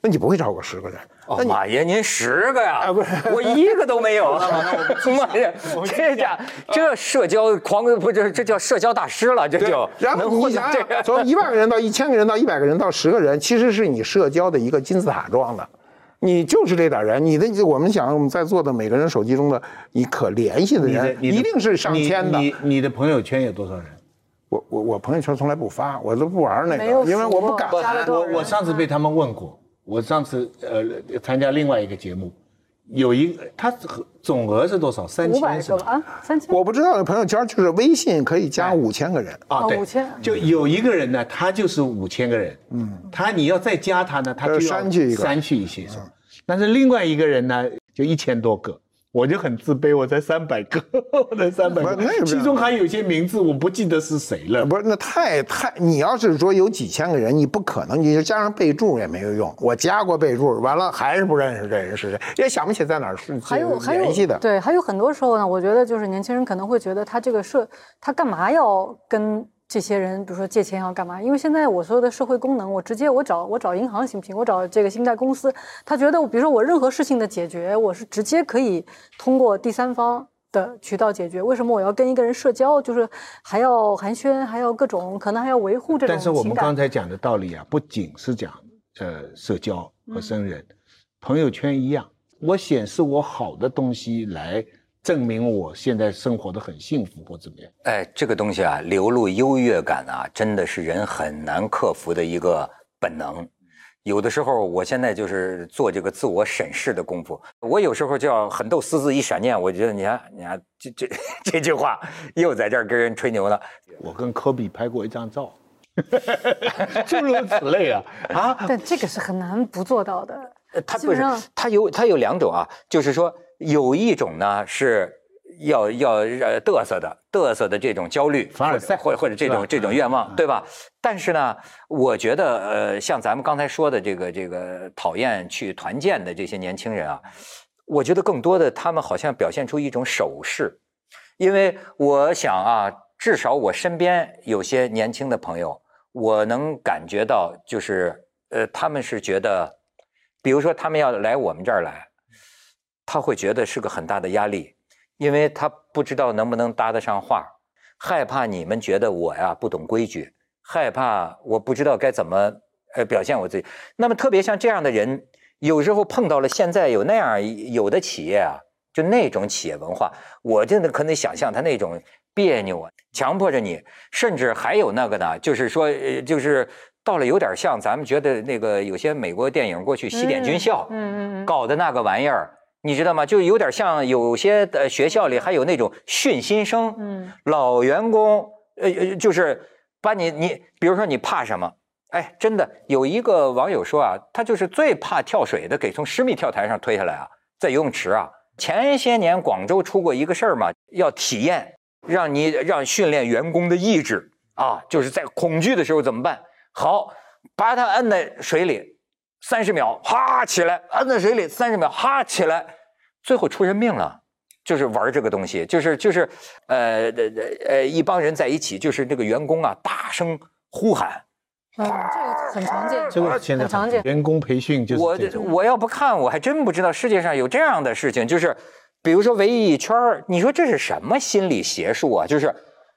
那你不会超过十个人。哦，马爷，您十个呀？啊不是 (laughs) 我一个都没有。(laughs) 妈呀，这家这社交狂不这这叫社交大师了，这就然后你想想。从一万个人到一千个人到一百个人到十个人，其实是你社交的一个金字塔状的。你就是这点人，你的我们想我们在座的每个人手机中的你可联系的人，一定是上千的。你你你的朋友圈有多少人？我我我朋友圈从来不发，我都不玩那个，因为我不敢数。加了多少人我我上次被他们问过，我上次呃参加另外一个节目，有一个他总额是多少？三五百千是吧？啊，三千。我不知道朋友圈就是微信可以加哎五千个人，啊，对哦5000，就有一个人呢，他就是五千个人，嗯，他你要再加他呢，他就要删去一个删去一些，是吧？但是另外一个人呢，就一千多个。我就很自卑，我才三百个，(laughs) 我才三百个，那其中还有一些名字我不记得是谁了。不是那太太，你要是说有几千个人，你不可能，你就加上备注也没有用。我加过备注，完了还是不认识这人是谁，也想不起在哪儿是还有还有联系的。对，还有很多时候呢，我觉得就是年轻人可能会觉得他这个社，他干嘛要跟这些人，比如说借钱要干嘛？因为现在我所有的社会功能，我直接我找我找银行行不行？我找这个信贷公司，他觉得我比如说我任何事情的解决，我是直接可以通过第三方。的渠道解决，为什么我要跟一个人社交？就是还要寒暄，还要各种，可能还要维护这种但是我们刚才讲的道理啊，不仅是讲呃社交和生人，朋友圈一样，我显示我好的东西来证明我现在生活的很幸福或怎么样。哎，这个东西啊，流露优越感啊，真的是人很难克服的一个本能。有的时候，我现在就是做这个自我审视的功夫。我有时候就要很斗私自一闪念，我觉得你看，你看这这 (laughs) 这句话又在这儿跟人吹牛了。我跟科比拍过一张照，(laughs) 诸如此类啊啊！但这个是很难不做到的。呃它不是基本上，它有他有两种啊，就是说有一种呢是要要呃嘚瑟的嘚瑟的这种焦虑，凡尔赛或者或者这种这种愿望，对吧？但是呢，我觉得呃，像咱们刚才说的这个这个讨厌去团建的这些年轻人啊，我觉得更多的他们好像表现出一种守势，因为我想啊，至少我身边有些年轻的朋友，我能感觉到就是呃，他们是觉得。比如说他们要来我们这儿来，他会觉得是个很大的压力，因为他不知道能不能搭得上话，害怕你们觉得我呀不懂规矩，害怕我不知道该怎么呃表现我自己。那么特别像这样的人，有时候碰到了现在有那样有的企业啊，就那种企业文化，我真的可能想象他那种别扭啊，强迫着你，甚至还有那个呢，就是说呃就是。到了有点像咱们觉得那个有些美国电影过去西点军校，嗯嗯嗯搞的那个玩意儿，你知道吗？就有点像有些的学校里还有那种训新生，嗯，老员工，呃呃，就是把你你，比如说你怕什么？哎，真的有一个网友说啊，他就是最怕跳水的，给从十米跳台上推下来啊，在游泳池啊。前些年广州出过一个事儿嘛，要体验，让你让训练员工的意志啊，就是在恐惧的时候怎么办？好，把他摁在水里，三十秒，哈起来，摁在水里三十秒，哈起来，最后出人命了。就是玩这个东西，就是就是，呃呃呃，一帮人在一起，就是那个员工啊，大声呼喊。嗯，这个很常见，这个现在很常见。员工培训就是我我要不看，我还真不知道世界上有这样的事情。就是，比如说围一圈儿，你说这是什么心理邪术啊？就是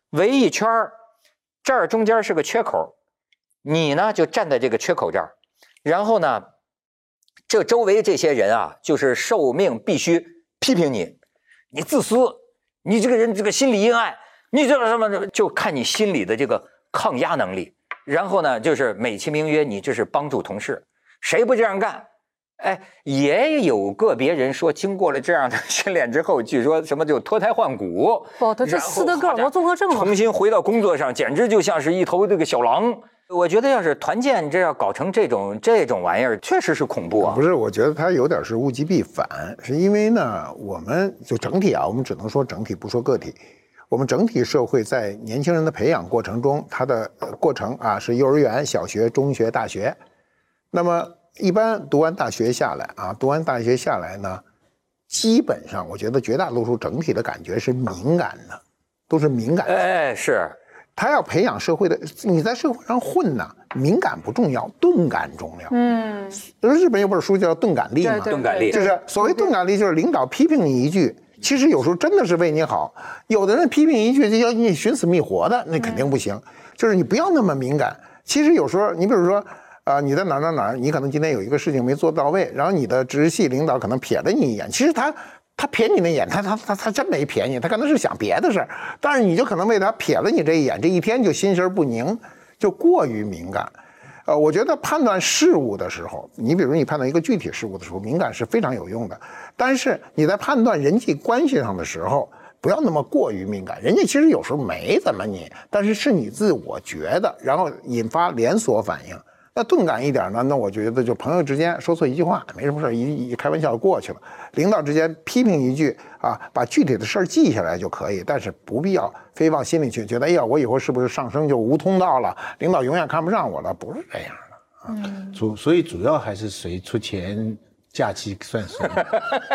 围一圈儿，这儿中间是个缺口，你呢就站在这个缺口这儿，然后呢，这周围这些人啊，就是受命必须批评你，你自私，你这个人这个心理阴暗，你这个什么，就看你心里的这个抗压能力。然后呢，就是美其名曰你这是帮助同事，谁不这样干？哎，也有个别人说，经过了这样的训练之后，据说什么就脱胎换骨。哦，他这斯德哥尔摩综合症嘛重新回到工作上，简直就像是一头这个小狼。我觉得要是团建这要搞成这种这种玩意儿，确实是恐怖啊不。是，我觉得它有点是物极必反，是因为呢，我们就整体啊，我们只能说整体，不说个体。我们整体社会在年轻人的培养过程中，它的呃过程啊是幼儿园、小学、中学、大学。那么一般读完大学下来啊，读完大学下来呢，基本上我觉得绝大多数整体的感觉是敏感的，都是敏感的。哎，是，他要培养社会的，你在社会上混呢，敏感不重要，钝感重要。嗯，日本有本书叫《钝感力》嘛，钝感力就是所谓钝感力，就是领导批评你一句，其实有时候真的是为你好。有的人批评一句就要你寻死觅活的，那肯定不行。就是你不要那么敏感。其实有时候，你比如说，啊、你在哪儿哪儿哪儿，你可能今天有一个事情没做到位，然后你的直系领导可能瞥了你一眼，其实他。他瞥你那眼，他他他他真没瞥你，他可能是想别的事儿，但是你就可能为他瞥了你这一眼，这一天就心神不宁，就过于敏感。呃，我觉得判断事物的时候，你比如你判断一个具体事物的时候，敏感是非常有用的。但是你在判断人际关系上的时候，不要那么过于敏感。人家其实有时候没怎么你，但是是你自我觉得，然后引发连锁反应。那钝感一点呢？那我觉得就朋友之间说错一句话没什么事儿，一一开玩笑过去了。领导之间批评一句啊，把具体的事儿记下来就可以，但是不必要非往心里去，觉得哎呀，我以后是不是上升就无通道了？领导永远看不上我了？不是这样的。主所以主要还是谁出钱，假期算谁。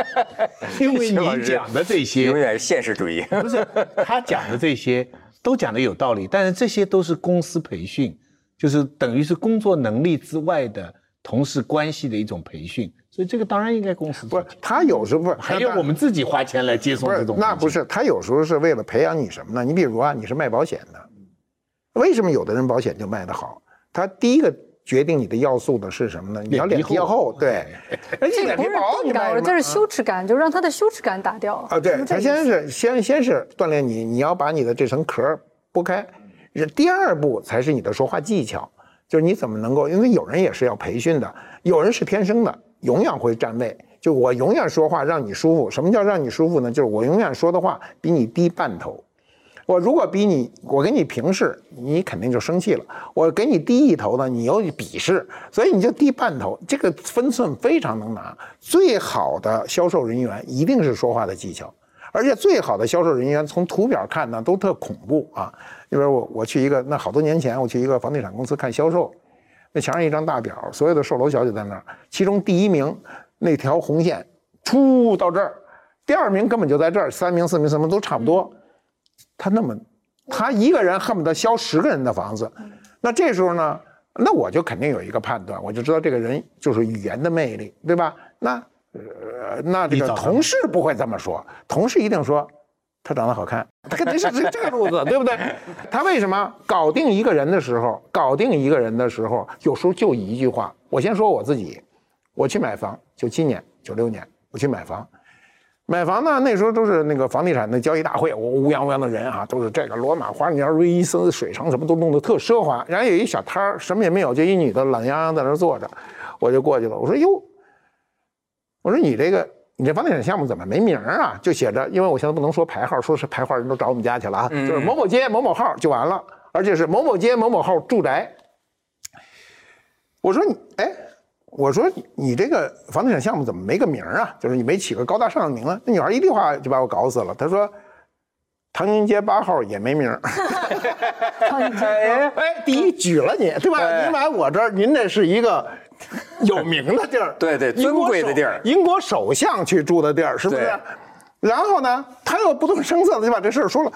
(laughs) 因为你讲的这些永远是现实主义。不是他讲的这些都讲的有道理，但是这些都是公司培训，就是等于是工作能力之外的同事关系的一种培训，所以这个当然应该公司不是他有时候不是，还要我们自己花钱来接送不是这种，那不是，他有时候是为了培养你什么呢？你比如啊，你是卖保险的，为什么有的人保险就卖得好？他第一个决定你的要素的是什么呢？你要脸皮厚，对，这不是脸皮薄，你钝感，卖什么这是羞耻感，就让他的羞耻感打掉啊，对他先是先先是锻炼你，你要把你的这层壳剥开，然第二步才是你的说话技巧，就是你怎么能够，因为有人也是要培训的，有人是天生的，永远会站位，就我永远说话让你舒服。什么叫让你舒服呢？就是我永远说的话比你低半头。我如果比你，我给你平视，你肯定就生气了。我给你低一头呢，你又鄙视，所以你就低半头。这个分寸非常能拿。最好的销售人员一定是说话的技巧，而且最好的销售人员从图表看呢都特恐怖啊。因为我我去一个那好多年前我去一个房地产公司看销售，那墙上一张大表，所有的售楼小姐在那儿，其中第一名那条红线出到这儿，第二名根本就在这儿，三名、四名、四名都差不多。他那么，他一个人恨不得销十个人的房子，那这时候呢，那我就肯定有一个判断，我就知道这个人就是语言的魅力，对吧？那呃，那这个同事不会这么说，同事一定说他长得好看，(laughs) 他肯定是这这个路子，对不对？他为什么搞定一个人的时候，搞定一个人的时候，有时候就一句话。我先说我自己，我去买房，九七年、九六年，我去买房。买房呢，那时候都是那个房地产的交易大会，我乌泱乌泱的人啊，都是这个罗马花园、瑞伊斯水城什么都弄得特奢华。然后有一小摊儿，什么也没有，就一女的懒洋洋在那儿坐着，我就过去了。我说哟，我说你这个你这房地产项目怎么没名儿啊？就写着，因为我现在不能说牌号，说是牌号人都找我们家去了啊，就是某某街某某号就完了，而且是某某街某某号住宅。我说你哎。我说你这个房地产项目怎么没个名儿啊？就是你没起个高大上的名字。那女孩一句话就把我搞死了。她说：“唐宁街八号也没名儿。(laughs) 哎，哎，第一举了你，对吧？哎您来我这儿，您这是一个有名的地儿，(laughs) 对对尊贵的地儿英国首相去住的地儿，是不是？然后呢，他又不动声色的就把这事儿说了。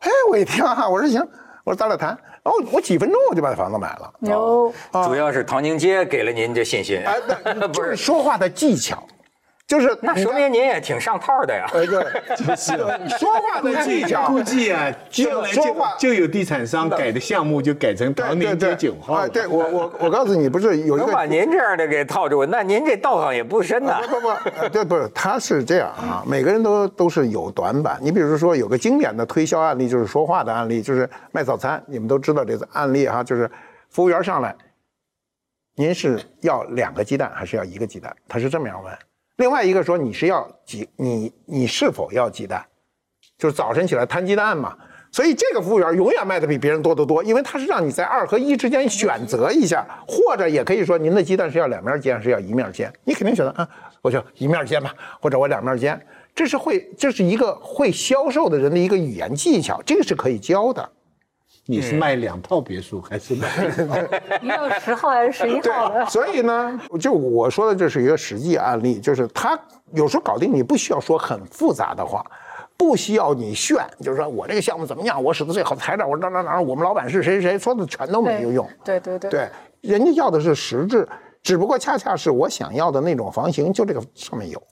哎，我一听啊，我说行，我说咱俩谈。然后我几分钟我就把房子买了。哦主要是唐宁街给了您这信心，哎，那 (laughs) 不就是是？说话的技巧，就是那说明您也挺上套的呀。哎对，(laughs) 就是说话的技巧，估计啊，就说话就有地产商改的项目就改成对唐宁街九号。对我我我告诉你，不是有一把您这样的给套住，那您这道行也不深呐。不不不，呃对，不是，他是这样啊，每个人都都是有短板。你比如说，有个经典的推销案例，就是说话的案例，就是卖早餐，你们都知道这个案例哈，就是服务员上来，您是要两个鸡蛋还是要一个鸡蛋？他是这么样问。另外一个说你是要几，你你是否要鸡蛋？就是早晨起来摊鸡蛋嘛。所以这个服务员永远卖的比别人多得多，因为他是让你在二和一之间选择一下，或者也可以说您的鸡蛋是要两面煎，是要一面煎，你肯定选择啊，我就一面煎吧，或者我两面煎，这是会，这是一个会销售的人的一个语言技巧，这个是可以教的。你是卖两套别墅还是卖？一套 (laughs) (laughs) 十号还是十一号的？所以呢，就我说的这是一个实际案例，就是他有时候搞定你不需要说很复杂的话。不需要你炫，就是说我这个项目怎么样，我使的最好的材料，我哪哪哪，我们老板是谁谁，说的全都没有用。对对对，对，人家要的是实质，只不过恰恰是我想要的那种房型，就这个上面有。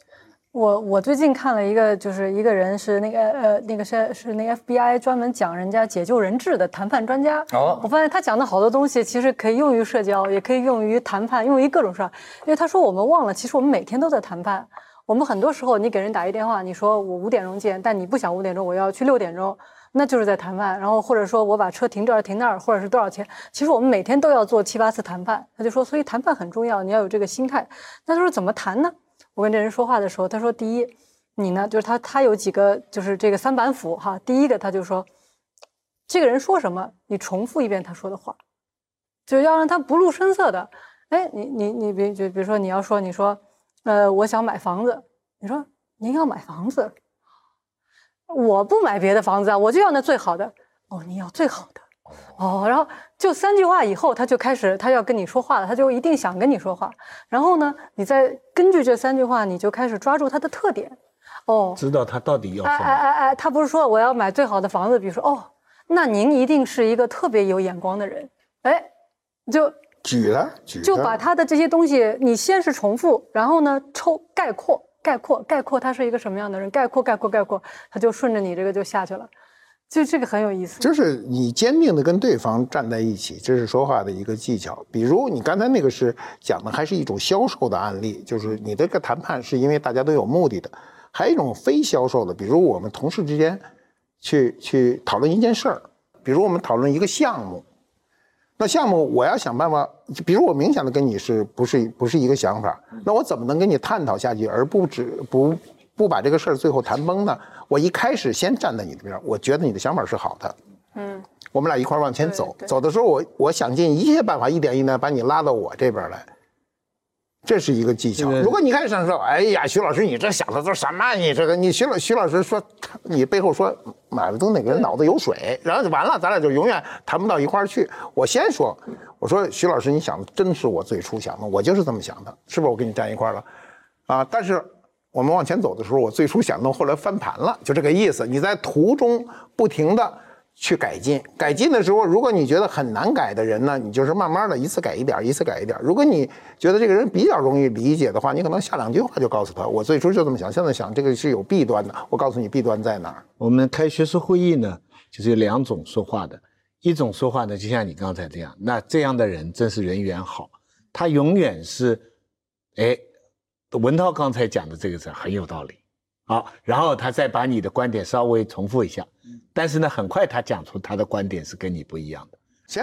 我我最近看了一个，就是一个人是那个呃那个是是那个 FBI 专门讲人家解救人质的谈判专家。哦，我发现他讲的好多东西其实可以用于社交，也可以用于谈判，用于各种事儿。因为他说我们忘了，其实我们每天都在谈判。我们很多时候，你给人打一电话，你说我五点钟见，但你不想五点钟，我要去六点钟，那就是在谈判。然后或者说我把车停这儿停那儿，或者是多少钱？其实我们每天都要做七八次谈判。他就说，所以谈判很重要，你要有这个心态。那他说怎么谈呢？我跟这人说话的时候，他说第一，你呢就是他他有几个就是这个三板斧哈。第一个他就说，这个人说什么，你重复一遍他说的话，就要让他不露声色的。哎，你你你比就比如说你要说你说。呃，我想买房子。你说您要买房子，我不买别的房子啊，我就要那最好的。哦，你要最好的。哦，然后就三句话以后，他就开始他要跟你说话了，他就一定想跟你说话。然后呢，你再根据这三句话，你就开始抓住他的特点。哦，知道他到底要什么？哎哎哎，他不是说我要买最好的房子，比如说哦，那您一定是一个特别有眼光的人。哎，就。举了，举就把他的这些东西，你先是重复，然后呢抽概括，概括，概括他是一个什么样的人，概括，概括，概括，他就顺着你这个就下去了，就这个很有意思。就是你坚定的跟对方站在一起，这是说话的一个技巧。比如你刚才那个是讲的，还是一种销售的案例，就是你这个谈判是因为大家都有目的的。还有一种非销售的，比如我们同事之间去去讨论一件事儿，比如我们讨论一个项目。那项目我要想办法，比如我明显的跟你是不是不是一个想法，那我怎么能跟你探讨下去，而不只不不把这个事儿最后谈崩呢？我一开始先站在你的边儿，我觉得你的想法是好的，嗯，我们俩一块儿往前走，走的时候我我想尽一切办法，一点一点把你拉到我这边来。这是一个技巧。如果你开始想说，哎呀，徐老师，你这想的都什么？你这个，你徐老徐老师说，你背后说买了都哪个人脑子有水，然后就完了，咱俩就永远谈不到一块儿去。我先说，我说徐老师，你想的真是我最初想的，我就是这么想的，是不是？我跟你站一块儿了，啊，但是我们往前走的时候，我最初想弄后来翻盘了，就这个意思。你在途中不停的。去改进，改进的时候，如果你觉得很难改的人呢，你就是慢慢的一次改一点，一次改一点。如果你觉得这个人比较容易理解的话，你可能下两句话就告诉他，我最初就这么想，现在想这个是有弊端的，我告诉你弊端在哪儿。我们开学术会议呢，就是有两种说话的，一种说话呢，就像你刚才这样，那这样的人真是人缘好，他永远是，哎，文涛刚才讲的这个是很有道理。好，然后他再把你的观点稍微重复一下，但是呢，很快他讲出他的观点是跟你不一样的，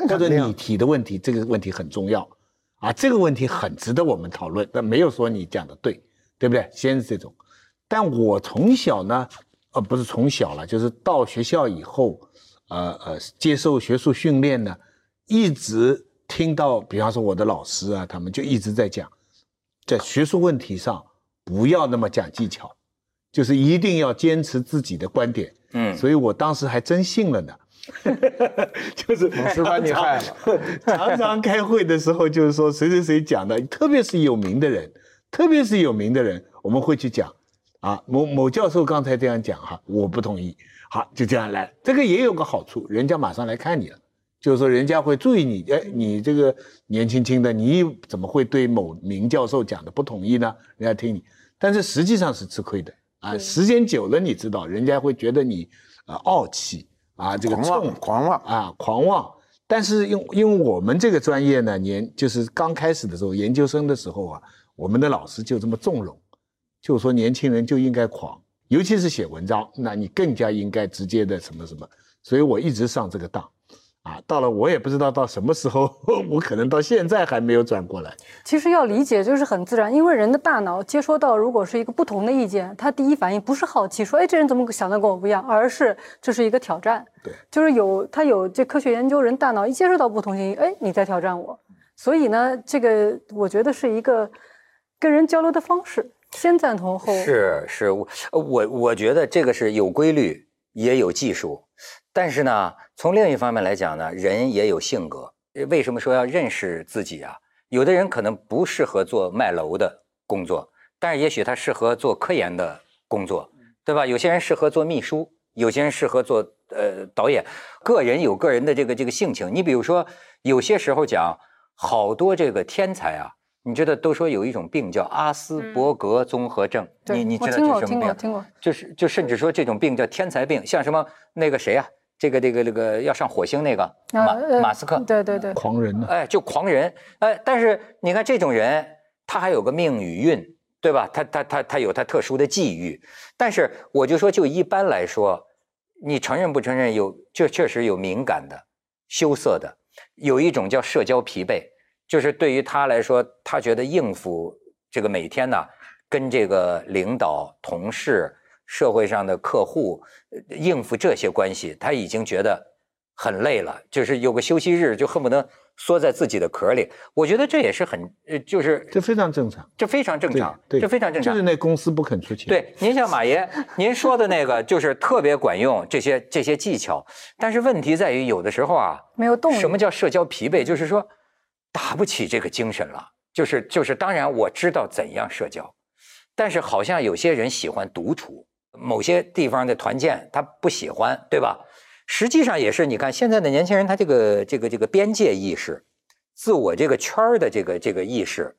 或者你提的问题，这个问题很重要，啊，这个问题很值得我们讨论，但没有说你讲的对，对不对？先是这种，但我从小呢，呃，不是从小了，就是到学校以后，呃呃，接受学术训练呢，一直听到，比方说我的老师啊，他们就一直在讲，在学术问题上不要那么讲技巧。就是一定要坚持自己的观点，嗯，所以我当时还真信了呢，(laughs) 就是老师把你害了。常常开会的时候，就是说谁谁谁讲的，特别是有名的人，特别是有名的人，我们会去讲，啊，某某教授刚才这样讲哈，我不同意，好，就这样来。这个也有个好处，人家马上来看你了，就是说人家会注意你，哎，你这个年轻轻的，你怎么会对某名教授讲的不同意呢？人家听你，但是实际上是吃亏的。啊，时间久了，你知道，人家会觉得你，呃，傲气啊，这个狂妄，狂妄啊，狂妄。但是，因因为我们这个专业呢，年就是刚开始的时候，研究生的时候啊，我们的老师就这么纵容，就说年轻人就应该狂，尤其是写文章，那你更加应该直接的什么什么。所以我一直上这个当，啊，到了我也不知道到什么时候，(laughs) 我可能到现在还没有转过来。其实要理解就是很自然，因为人的大脑接收到如果是一个不同的意见，他第一反应不是好奇说，哎，这人怎么想的跟我不一样，而是这是一个挑战。对，就是有他有这科学研究，人大脑一接受到不同信息，哎，你在挑战我，所以呢，这个我觉得是一个跟人交流的方式，先赞同后是是，我我我觉得这个是有规律，也有技术。但是呢，从另一方面来讲呢，人也有性格。为什么说要认识自己啊？有的人可能不适合做卖楼的工作，但是也许他适合做科研的工作，对吧？有些人适合做秘书，有些人适合做呃导演。个人有个人的这个这个性情。你比如说，有些时候讲好多这个天才啊，你知道都说有一种病叫阿斯伯格综合症。你你知道这是什么病？听过听过。就是就甚至说这种病叫天才病，像什么那个谁啊？这个这个这个要上火星那个马马斯克，对对对，狂人呢？哎，就狂人，哎，但是你看这种人，他还有个命与运，对吧？他他他他有他特殊的际遇，但是我就说，就一般来说，你承认不承认？有，就确实有敏感的、羞涩的，有一种叫社交疲惫，就是对于他来说，他觉得应付这个每天呢，跟这个领导、同事。社会上的客户应付这些关系，他已经觉得很累了，就是有个休息日就恨不得缩在自己的壳里。我觉得这也是很，呃，就是这非常正常，这非常正常，对，这非常正常。就是那公司不肯出钱。对，您像马爷，您说的那个就是特别管用，这些这些技巧。但是问题在于，有的时候啊，没有动力。什么叫社交疲惫？就是说打不起这个精神了。就是就是，当然我知道怎样社交，但是好像有些人喜欢独处。某些地方的团建他不喜欢，对吧？实际上也是，你看现在的年轻人，他这个这个这个边界意识、自我这个圈儿的这个这个意识，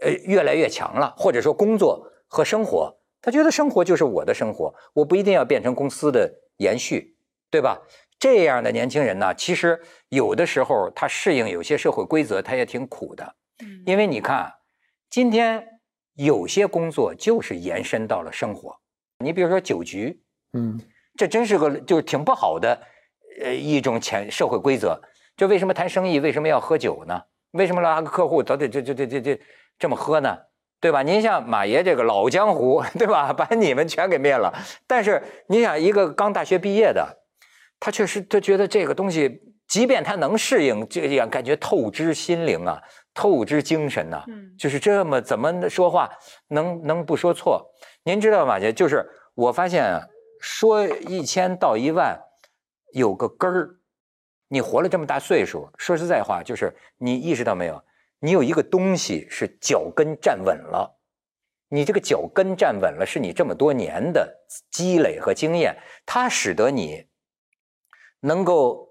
呃，越来越强了。或者说，工作和生活，他觉得生活就是我的生活，我不一定要变成公司的延续，对吧？这样的年轻人呢，其实有的时候他适应有些社会规则，他也挺苦的。因为你看，今天有些工作就是延伸到了生活。你比如说酒局，嗯，这真是个就是挺不好的，呃，一种潜社会规则。就为什么谈生意为什么要喝酒呢？为什么拉个客户都得这这这这这这么喝呢？对吧？您像马爷这个老江湖，对吧？把你们全给灭了。但是你想，一个刚大学毕业的，他确实他觉得这个东西，即便他能适应这样，感觉透支心灵啊，透支精神呐，嗯，就是这么怎么说话能能不说错？您知道吗？姐，就是我发现说一千到一万有个根儿。你活了这么大岁数，说实在话，就是你意识到没有？你有一个东西是脚跟站稳了。你这个脚跟站稳了，是你这么多年的积累和经验，它使得你能够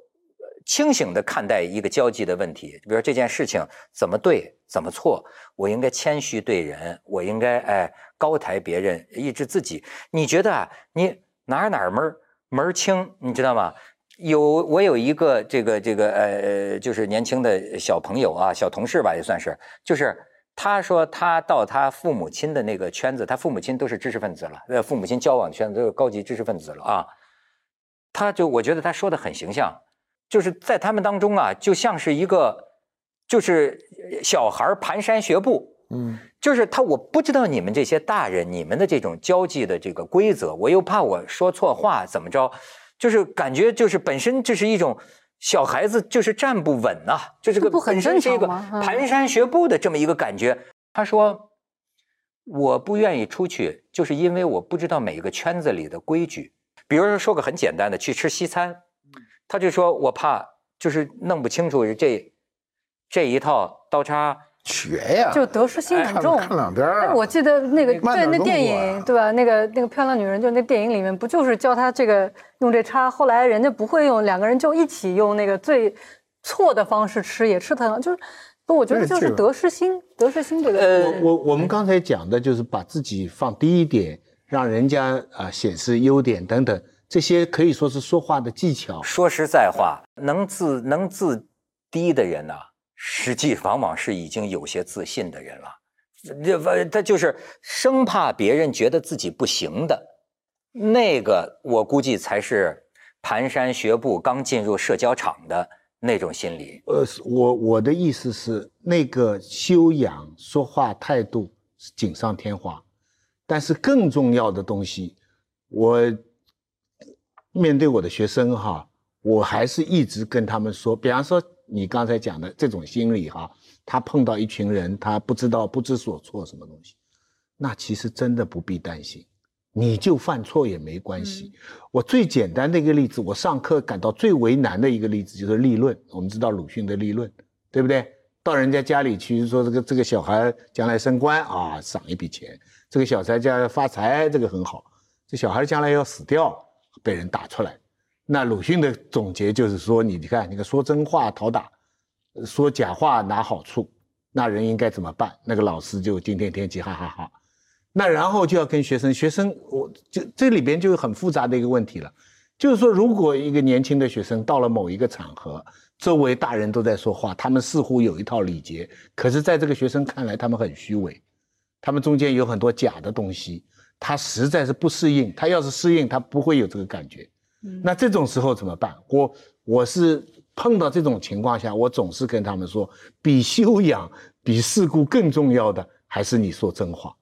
清醒的看待一个交际的问题。比如说这件事情怎么对，怎么错，我应该谦虚对人，我应该哎。高抬别人，抑制自己。你觉得啊，你哪哪门门清？你知道吗？有我有一个这个这个呃，就是年轻的小朋友啊，小同事吧，也算是。就是他说他到他父母亲的那个圈子，他父母亲都是知识分子了，呃，父母亲交往圈子都是高级知识分子了啊。他就我觉得他说的很形象，就是在他们当中啊，就像是一个就是小孩儿蹒跚学步。嗯，就是他，我不知道你们这些大人，你们的这种交际的这个规则，我又怕我说错话，怎么着？就是感觉就是本身这是一种小孩子就是站不稳呐，就是个本身是一个蹒跚学步的这么一个感觉。他说，我不愿意出去，就是因为我不知道每一个圈子里的规矩。比如说说个很简单的，去吃西餐，他就说我怕就是弄不清楚这这一套刀叉。学呀，就得失心很重。看两边儿。我记得那个对那电影对吧？那个那个漂亮女人，就那电影里面不就是教他这个用这叉？后来人家不会用，两个人就一起用那个最错的方式吃，也吃疼。就是不，我觉得就是得失心，得失心这个。呃，我我们刚才讲的就是把自己放低一点，让人家啊显示优点等等，这些可以说是说话的技巧。说实在话，能自能自低的人呐。实际往往是已经有些自信的人了，这他就是生怕别人觉得自己不行的，那个我估计才是蹒跚学步刚进入社交场的那种心理。呃，我我的意思是，那个修养、说话态度是锦上添花，但是更重要的东西，我面对我的学生哈，我还是一直跟他们说，比方说你刚才讲的这种心理哈，他碰到一群人，他不知道不知所措什么东西，那其实真的不必担心。你就犯错也没关系。我最简单的一个例子，我上课感到最为难的一个例子就是立论。我们知道鲁迅的立论，对不对？到人家家里去说这个这个小孩将来升官啊，赏一笔钱；这个小孩将来发财，这个很好。这小孩将来要死掉，被人打出来。那鲁迅的总结就是说，你你看，你看说真话讨打，说假话拿好处，那人应该怎么办？那个老师就今天天气哈哈哈。那然后就要跟学生，学生我就这里边就有很复杂的一个问题了，就是说，如果一个年轻的学生到了某一个场合，周围大人都在说话，他们似乎有一套礼节，可是在这个学生看来，他们很虚伪，他们中间有很多假的东西，他实在是不适应。他要是适应，他不会有这个感觉。那这种时候怎么办？我我是碰到这种情况下，我总是跟他们说，比修养、比事故更重要的，还是你说真话。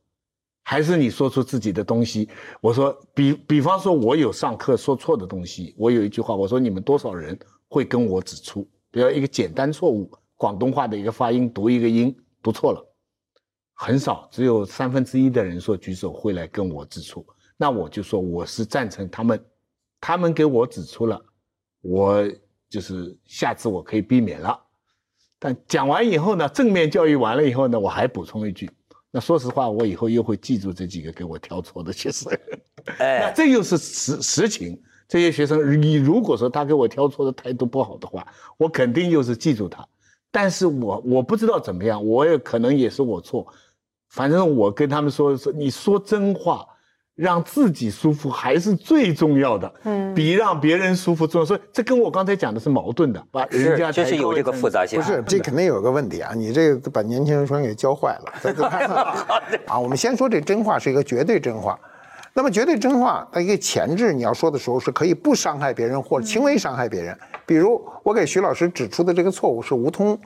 还是你说出自己的东西。我说，比比方说，我有上课说错的东西，我有一句话，我说你们多少人会跟我指出？比如一个简单错误，广东话的一个发音，读一个音读错了，很少，只有三分之一的人说举手会来跟我指出。那我就说我是赞成他们，他们给我指出了，我就是下次我可以避免了。但讲完以后呢，正面教育完了以后呢，我还补充一句。那说实话，我以后又会记住这几个给我挑错的学生。哎 (laughs) 那这又是实实情。这些学生，你如果说他给我挑错的态度不好的话，我肯定又是记住他。但是我我不知道怎么样，我也可能也是我错。反正我跟他们说说，你说真话，让自己舒服还是最重要的，嗯，比让别人舒服重要。所以这跟我刚才讲的是矛盾的，把人家是，就是有这个复杂性。不是，这肯定有个问题啊！你这个把年轻人全给教坏了。(laughs) (laughs) 啊，我们先说这真话是一个绝对真话。那么绝对真话，它一个前置，你要说的时候是可以不伤害别人或者轻微伤害别人。比如我给徐老师指出的这个错误是无通、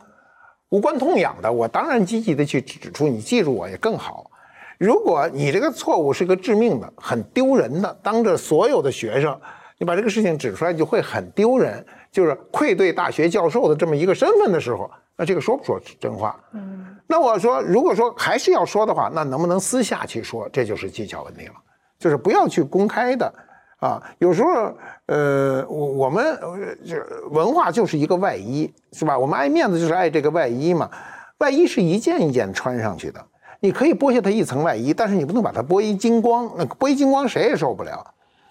无关痛痒的，我当然积极的去指出，你记住我也更好。如果你这个错误是个致命的、很丢人的，当着所有的学生，你把这个事情指出来就会很丢人，就是愧对大学教授的这么一个身份的时候，那这个说不说真话？嗯，那我说，如果说还是要说的话，那能不能私下去说？这就是技巧问题了。就是不要去公开的，啊，有时候，呃，我我们呃这文化就是一个外衣，是吧？我们爱面子就是爱这个外衣嘛，外衣是一件一件穿上去的，你可以剥下它一层外衣，但是你不能把它剥一精光，那剥一精光谁也受不了。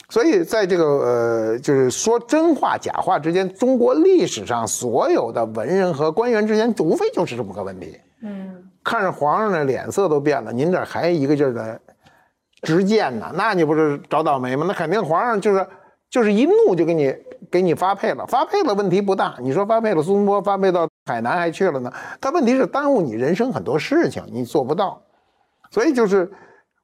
所以在这个呃，就是说真话假话之间，中国历史上所有的文人和官员之间，无非就是这么个问题。嗯，看着皇上的脸色都变了，您这还一个劲儿的。直谏呢，那你不是找倒霉吗？那肯定皇上就是就是一怒就给你给你发配了，发配了问题不大。你说发配了苏东坡，发配到海南还去了呢，他问题是耽误你人生很多事情，你做不到。所以就是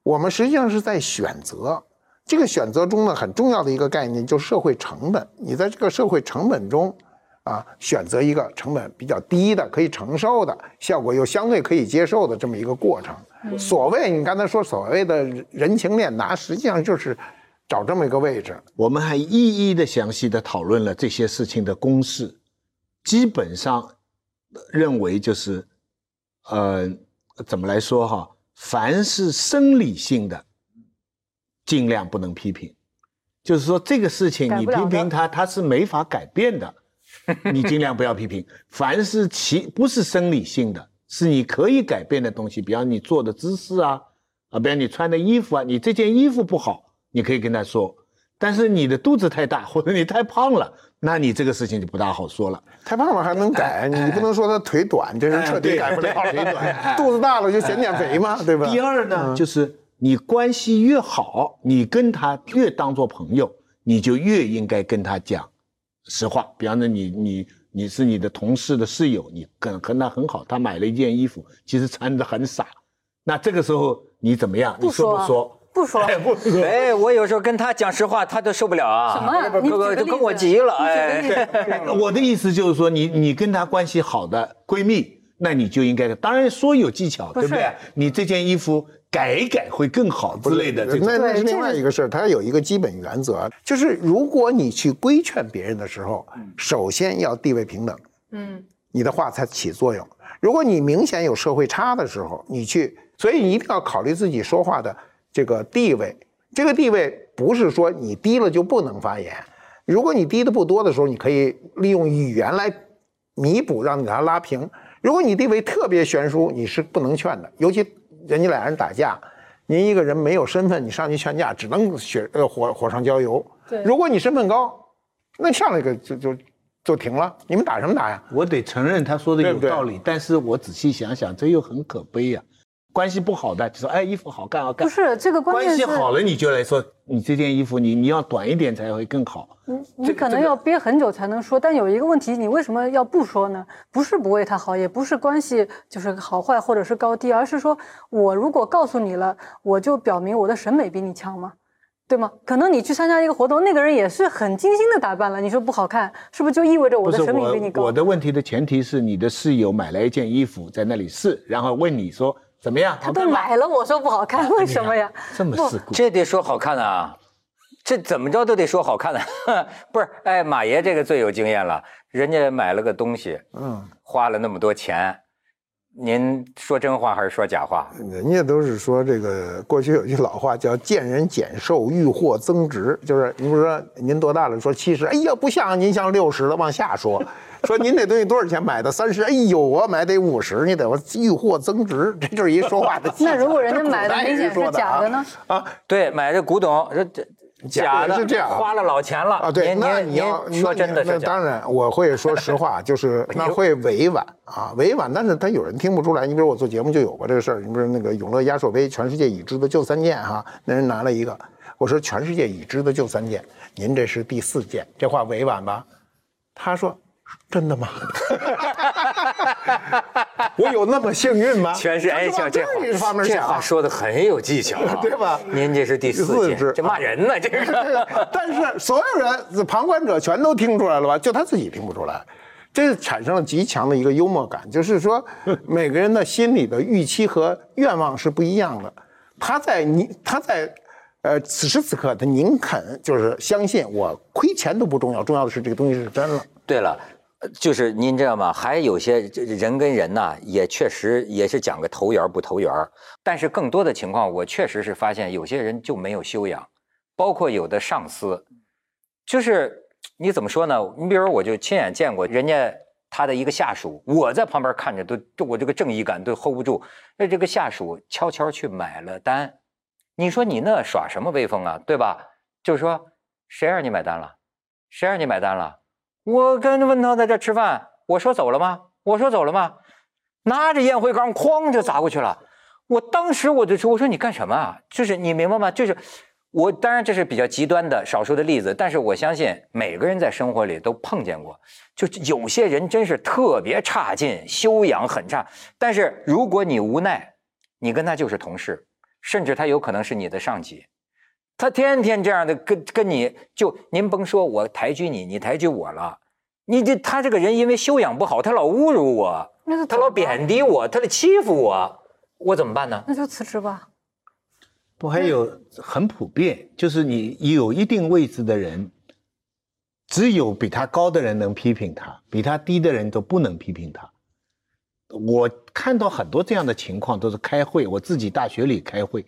我们实际上是在选择，这个选择中呢很重要的一个概念就是社会成本。你在这个社会成本中啊，选择一个成本比较低的、可以承受的、效果又相对可以接受的这么一个过程。所谓你刚才说所谓的人情练达，实际上就是找这么一个位置。我们还一一的详细的讨论了这些事情的公式，基本上认为就是，呃，怎么来说哈？凡是生理性的，尽量不能批评。就是说这个事情你批评他，他是没法改变的，(laughs) 你尽量不要批评。凡是其不是生理性的，是你可以改变的东西，比方你坐的姿势啊，啊，比方你穿的衣服啊，你这件衣服不好，你可以跟他说。但是你的肚子太大，或者你太胖了，那你这个事情就不大好说了。太胖了还能改，你不能说他腿短，这人彻底改不了对腿短 (laughs) 肚子大了就减减肥嘛，对吧？第二呢，就是你关系越好，你跟他越当做朋友，你就越应该跟他讲实话。比方说你你你是你的同事的室友，你跟跟他很好，他买了一件衣服，其实穿的很傻，那这个时候你怎么样？你不说不说不说？不说。哎，我有时候跟他讲实话，他都受不了啊。什么哥哥都跟我急了，哎我的意思就是说，你你跟她关系好的闺蜜，那你就应该，当然说有技巧，对不对？你这件衣服改一改会更好之类的。那那是另外一个事儿，它有一个基本原则，就是如果你去规劝别人的时候，首先要地位平等，嗯，你的话才起作用。如果你明显有社会差的时候，你去，所以你一定要考虑自己说话的这个地位。这个地位不是说你低了就不能发言，如果你低的不多的时候，你可以利用语言来弥补，让你给他拉平。如果你地位特别悬殊，你是不能劝的，尤其人家俩人打架，您一个人没有身份，你上去劝架，只能血呃火火上浇油。对如果你身份高，那上来个就就就停了，你们打什么打呀？我得承认他说的有道理，但是我仔细想想，这又很可悲呀、关系不好的就说，哎，衣服好看好看。不是这个关系好了，你就来说，你这件衣服你你要短一点才会更好。你可能要憋很久才能说。但有一个问题，你为什么要不说呢？不是不为他好，也不是关系就是好坏或者是高低，而是说我如果告诉你了，我就表明我的审美比你强吗？对吗？可能你去参加一个活动，那个人也是很精心的打扮了，你说不好看，是不是就意味着我的审美比你我，高？我的问题的前提是你的室友买来一件衣服在那里试，然后问你说怎么样？他都买了，我说不好看，为什么呀？这么不世故。这得说好看啊，这怎么着都得说好看的、(laughs) 不是？哎，马爷这个最有经验了，人家买了个东西，嗯，花了那么多钱，您说真话还是说假话？人家都是说这个，过去有句老话叫“见人减寿，遇货增值”，就是你比如说您多大了，说七十，哎呀不像您像六十了，往下说，说您这东西多少钱买的？三十，哎呦我买得五十，你得我遇货增值，这就是一说话的。那如果人家买的明显是假的呢？啊？啊，对，买这古董，这这假的是这样啊花了老钱了啊，对，那你要说真的是假的。那当然我会说实话，就是 (laughs) 那会委婉啊，委婉，但是他有人听不出来。你比如我做节目就有过这个事儿，你比如那个永乐压缩杯，全世界已知的就三件哈，那人拿了一个，我说全世界已知的就三件，您这是第四件，这话委婉吧？他说。真的吗？我有那么幸运吗？全是哎，这这方面这话说的很有技巧啊，(laughs) 对吧您这是第四只这骂人呢，这个。(laughs) 但是所有人旁观者全都听出来了吧？就他自己听不出来，这产生了极强的一个幽默感，就是说 (laughs) 每个人的心里的预期和愿望是不一样的。他在你他在呃此时此刻，他宁肯就是相信我亏钱都不重要，重要的是这个东西是真了。对了，呃就是您知道吗？还有些人跟人呐，也确实也是讲个投缘不投缘。但是更多的情况，我确实是发现有些人就没有修养，包括有的上司，就是你怎么说呢？你比如我就亲眼见过人家他的一个下属，我在旁边看着都，都我这个正义感都 hold 不住。那这个下属悄悄去买了单，你说你那耍什么威风啊？对吧？就是说，谁让你买单了？谁让你买单了？我跟文涛在这吃饭，我说走了吗？我说走了吗？拿着烟灰缸哐就砸过去了。我当时我就说：“我说你干什么啊？就是你明白吗？就是我，当然这是比较极端的少数的例子，但是我相信每个人在生活里都碰见过，就有些人真是特别差劲，修养很差。但是如果你无奈，你跟他就是同事，甚至他有可能是你的上级，他天天这样的跟跟你就您甭说我抬举你，你抬举我了，你这他这个人因为修养不好，他老侮辱我，他老贬低我，他老欺负我，我怎么办呢？那就辞职吧。不还有很普遍，就是你有一定位置的人，只有比他高的人能批评他，比他低的人都不能批评他。我看到很多这样的情况，都是开会，我自己大学里开会，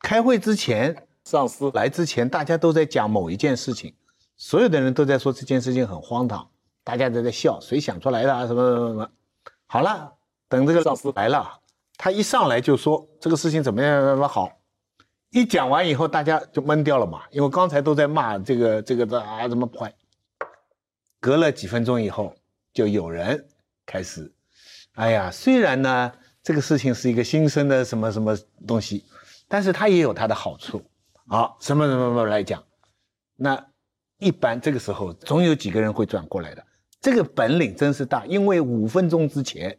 开会之前，上司来之前，大家都在讲某一件事情，所有的人都在说这件事情很荒唐，大家都在笑，谁想出来的啊？什么什么什么？好了，等这个上司来了，他一上来就说这个事情怎么样怎么好，一讲完以后，大家就懵掉了嘛，因为刚才都在骂这个这个的啊怎么坏。隔了几分钟以后，就有人开始，哎呀，虽然呢这个事情是一个新生的什么什么东西，但是它也有它的好处啊，什么什么什么来讲，那一般这个时候总有几个人会转过来的，这个本领真是大，因为五分钟之前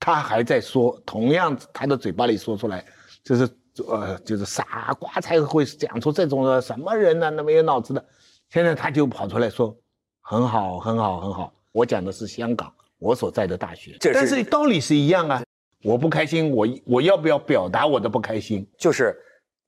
他还在说，同样他的嘴巴里说出来，就是呃，就是傻瓜才会讲出这种的什么人呢、那没有脑子的。现在他就跑出来说，很好，很好，很好。我讲的是香港，我所在的大学，是但是道理是一样啊。我不开心，我我要不要表达我的不开心？就是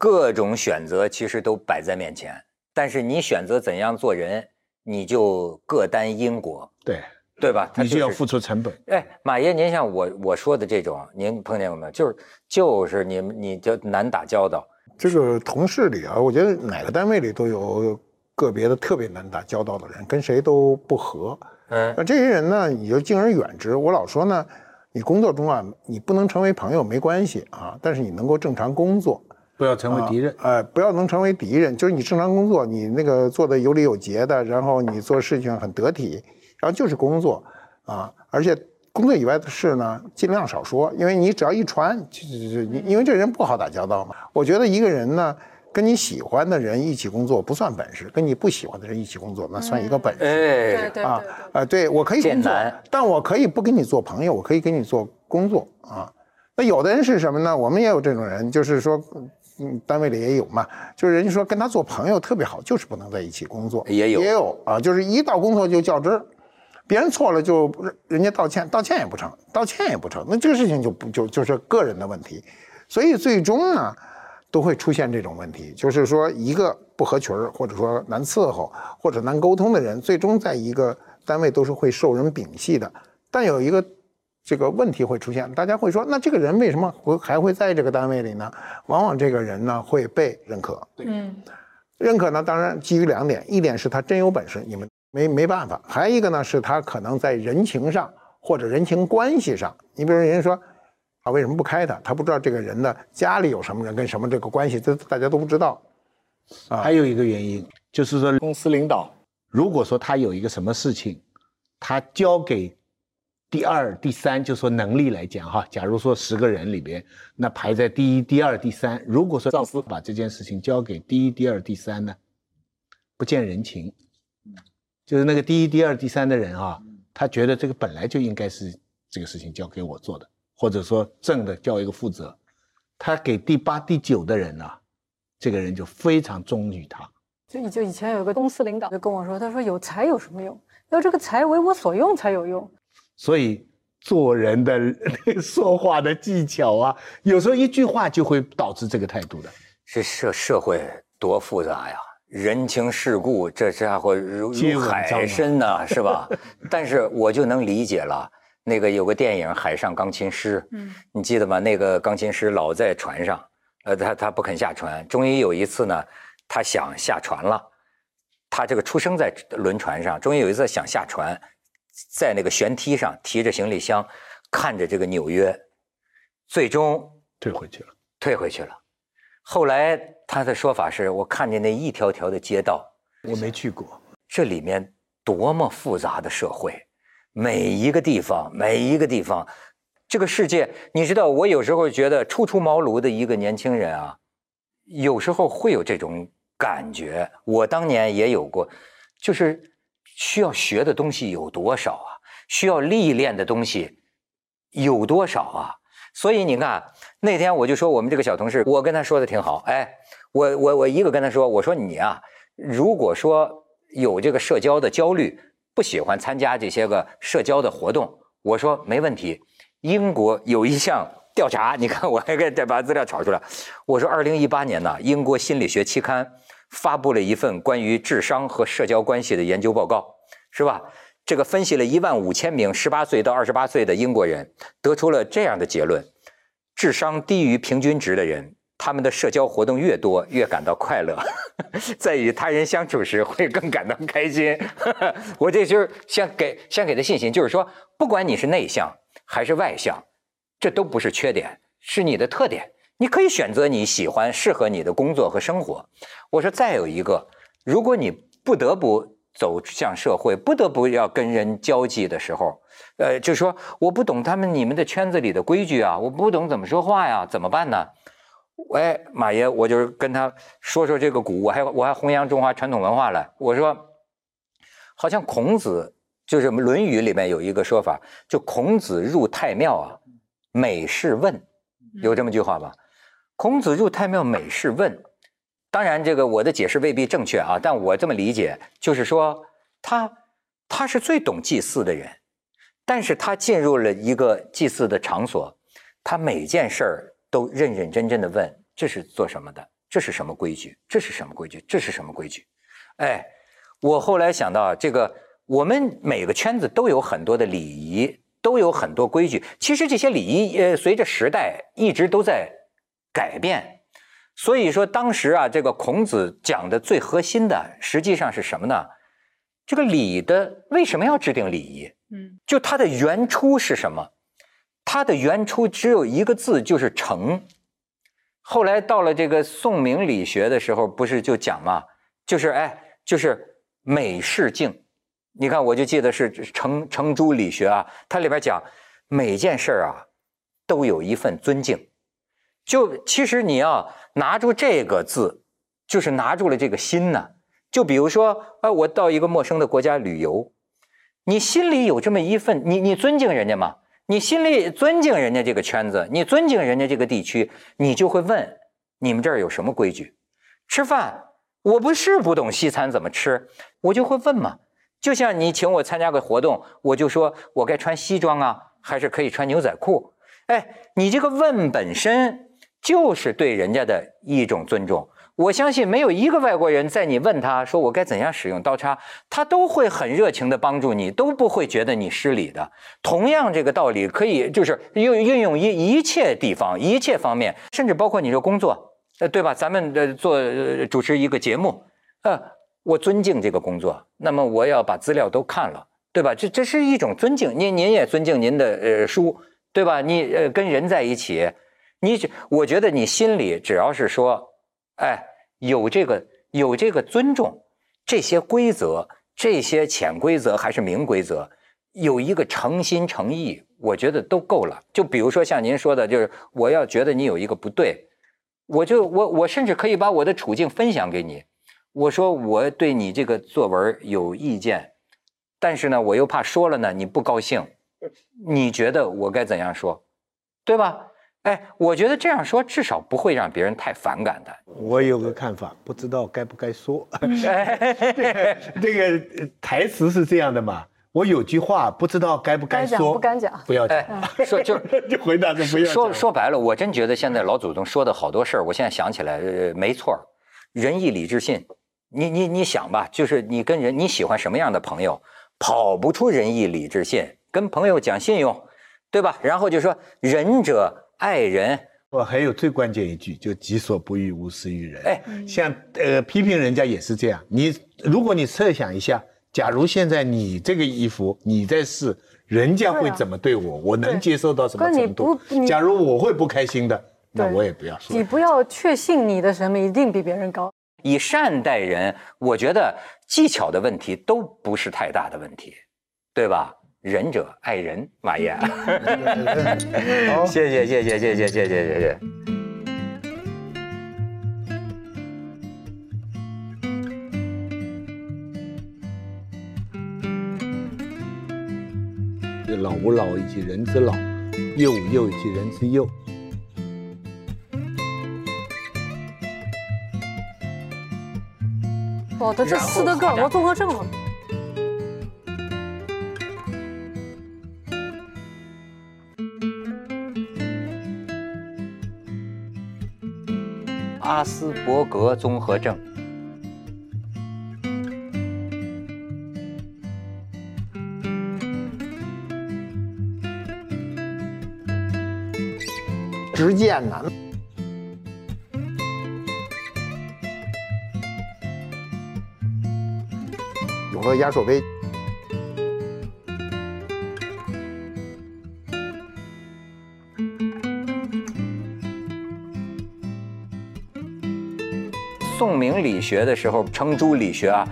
各种选择其实都摆在面前，但是你选择怎样做人，你就各担因果，对，对吧？它你就要付出成本。哎，马爷，您像我我说的这种，您碰见过没有？就是就是你们你就难打交道，这个同事里啊，我觉得哪个单位里都有个别的特别难打交道的人，跟谁都不合。嗯那这些人呢，你就敬而远之。我老说呢，你工作中啊，你不能成为朋友没关系啊，但是你能够正常工作，不要成为敌人。呃，不要能成为敌人，就是你正常工作，你那个做的有理有节的，然后你做事情很得体，然后就是工作啊，而且工作以外的事呢，尽量少说，因为你只要一传，就就就你因为这人不好打交道嘛。我觉得一个人呢，跟你喜欢的人一起工作不算本事，跟你不喜欢的人一起工作那算一个本事。哎，啊对对对，啊，对我可以工作，但我可以不跟你做朋友，我可以跟你做工作啊。那有的人是什么呢？我们也有这种人，就是说，嗯，单位里也有嘛，就是人家说跟他做朋友特别好，就是不能在一起工作，也有也有啊，就是一到工作就较真儿，别人错了就人家道歉，道歉也不成，道歉也不成，那这个事情就不就就是个人的问题，所以最终呢。都会出现这种问题，就是说一个不合群儿，或者说难伺候，或者难沟通的人，最终在一个单位都是会受人摒弃的。但有一个这个问题会出现，大家会说，那这个人为什么会还会在这个单位里呢？往往这个人呢会被认可，嗯，认可呢，当然基于两点，一点是他真有本事，你们没没办法；还有一个呢，是他可能在人情上或者人情关系上，你比如人家说。啊，为什么不开他？他不知道这个人的家里有什么人跟什么这个关系，这大家都不知道。啊还有一个原因就是说，公司领导如果说他有一个什么事情，他交给第二、第三，就说能力来讲哈，假如说十个人里边，那排在第一、第二、第三，如果说上司把这件事情交给第一、第二、第三呢，不见人情，就是那个第一、第二、第三的人啊，他觉得这个本来就应该是这个事情交给我做的，或者说正的叫一个负责，他给第八、第九的人啊，这个人就非常忠于他。就就以前有个公司领导就跟我说，他说有才有什么用？要这个才为我所用才有用。所以做人的 (laughs) 说话的技巧啊，有时候一句话就会导致这个态度的。这社社会多复杂呀，人情世故，这家伙如皆如海深呐、(laughs) 是吧？但是我就能理解了。那个有个电影《海上钢琴师》，嗯，你记得吗？那个钢琴师老在船上，呃，他他不肯下船。终于有一次呢，他想下船了。他这个出生在轮船上，终于有一次想下船，在那个舷梯上提着行李箱，看着这个纽约，最终退回去了。退回去了。后来他的说法是我看见那一条条的街道，我没去过，这里面多么复杂的社会，每一个地方，每一个地方，这个世界，你知道，我有时候觉得初出茅庐的一个年轻人啊，有时候会有这种感觉。我当年也有过，就是需要学的东西有多少啊，需要历练的东西有多少啊。所以你看，那天我就说我们这个小同事，我跟他说的挺好，哎，我我我一个跟他说，我说你啊，如果说有这个社交的焦虑，不喜欢参加这些个社交的活动，我说没问题。英国有一项调查，你看我还给再把资料找出来。我说，二零一八年呢，英国心理学期刊发布了一份关于智商和社交关系的研究报告，是吧？这个分析了一万五千名十八岁到二十八岁的英国人，得出了这样的结论：智商低于平均值的人，他们的社交活动越多，越感到快乐，(laughs) 在与他人相处时会更感到开心。(laughs) 我这就是想给想给的信心，就是说，不管你是内向还是外向，这都不是缺点，是你的特点。你可以选择你喜欢、适合你的工作和生活。我说，再有一个，如果你不得不走向社会，不得不要跟人交际的时候，呃，就说我不懂他们你们的圈子里的规矩啊，我不懂怎么说话呀，怎么办呢？哎，马爷，我就是跟他说说这个古，我还我还弘扬中华传统文化来。我说，好像孔子就是《论语》里面有一个说法，就孔子入太庙啊，每事问，有这么句话吧？孔子入太庙，每事问。当然，这个我的解释未必正确啊，但我这么理解，就是说他他是最懂祭祀的人，但是他进入了一个祭祀的场所，他每件事儿都认认真真的问：这是做什么的？这是什么规矩？这是什么规矩？这是什么规矩？哎，我后来想到，这个我们每个圈子都有很多的礼仪，都有很多规矩。其实这些礼仪，呃，随着时代一直都在改变。所以说，当时啊，这个孔子讲的最核心的，实际上是什么呢？这个礼的为什么要制定礼仪？嗯，就它的原初是什么？它的原初只有一个字，就是诚。后来到了这个宋明理学的时候，不是就讲嘛，就是哎，就是美事敬。你看，我就记得是程程朱理学啊，它里边讲每件事儿啊，都有一份尊敬。就其实你要拿住这个字，就是拿住了这个心呢。就比如说，呃，我到一个陌生的国家旅游，你心里有这么一份，你你尊敬人家吗？你心里尊敬人家这个圈子，你尊敬人家这个地区，你就会问：你们这儿有什么规矩？吃饭，我不是不懂西餐怎么吃，我就会问嘛。就像你请我参加个活动，我就说我该穿西装啊，还是可以穿牛仔裤？哎，你这个问本身。就是对人家的一种尊重。我相信没有一个外国人在你问他说我该怎样使用刀叉，他都会很热情的帮助你，都不会觉得你失礼的。同样，这个道理可以就是运运用一一切地方、一切方面，甚至包括你说工作，呃，对吧？咱们呃做主持一个节目，呃，我尊敬这个工作，那么我要把资料都看了，对吧？这这是一种尊敬。您您也尊敬您的呃书，对吧？你呃跟人在一起。你只，我觉得你心里只要是说，哎，有这个有这个尊重，这些规则，这些潜规则还是明规则，有一个诚心诚意，我觉得都够了。就比如说像您说的，就是我要觉得你有一个不对，我就我我甚至可以把我的处境分享给你，我说我对你这个作文有意见，但是呢，我又怕说了呢你不高兴，你觉得我该怎样说，对吧？哎，我觉得这样说至少不会让别人太反感的。我有个看法，不知道该不该说。(laughs) 这个台词是这样的嘛？我有句话不知道该不该说，不敢讲，不要讲。说就 (laughs) 就回答就不要说。说白了，我真觉得现在老祖宗说的好多事儿，我现在想起来，呃，没错仁义礼智信，你你你想吧，就是你跟人你喜欢什么样的朋友，跑不出仁义礼智信。跟朋友讲信用，对吧？然后就说仁者。爱人，我还有最关键一句，就己所不欲，勿施于人。哎，像呃批评人家也是这样。你如果你设想一下，假如现在你这个衣服你在试，人家会怎么对我？我能接受到什么程度？假如我会不开心的，那我也不要说。你不要确信你的审美一定比别人高。以善待人，我觉得技巧的问题都不是太大的问题，对吧？仁者爱人，马爷，谢谢谢谢谢谢谢谢谢谢。老吾老以及人之老，幼吾幼以及人之幼。哦，他这四德哥尔摩综合症了。阿斯伯格综合症，直剑难，永乐压手杯。宋明理学的时候，程朱理学啊，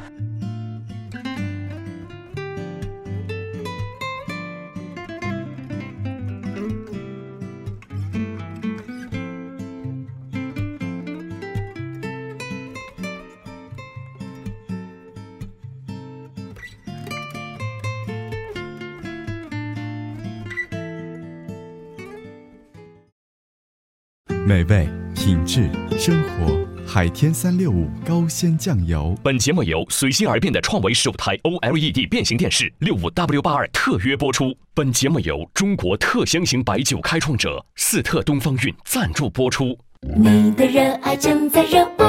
美味。品质生活。海天三六五高鲜酱油。本节目由随心而变的创维十五台 OLED 变形电视六五 W 八二特约播出。本节目由中国特香型白酒开创者四特东方韵赞助播出。你的热爱正在热播。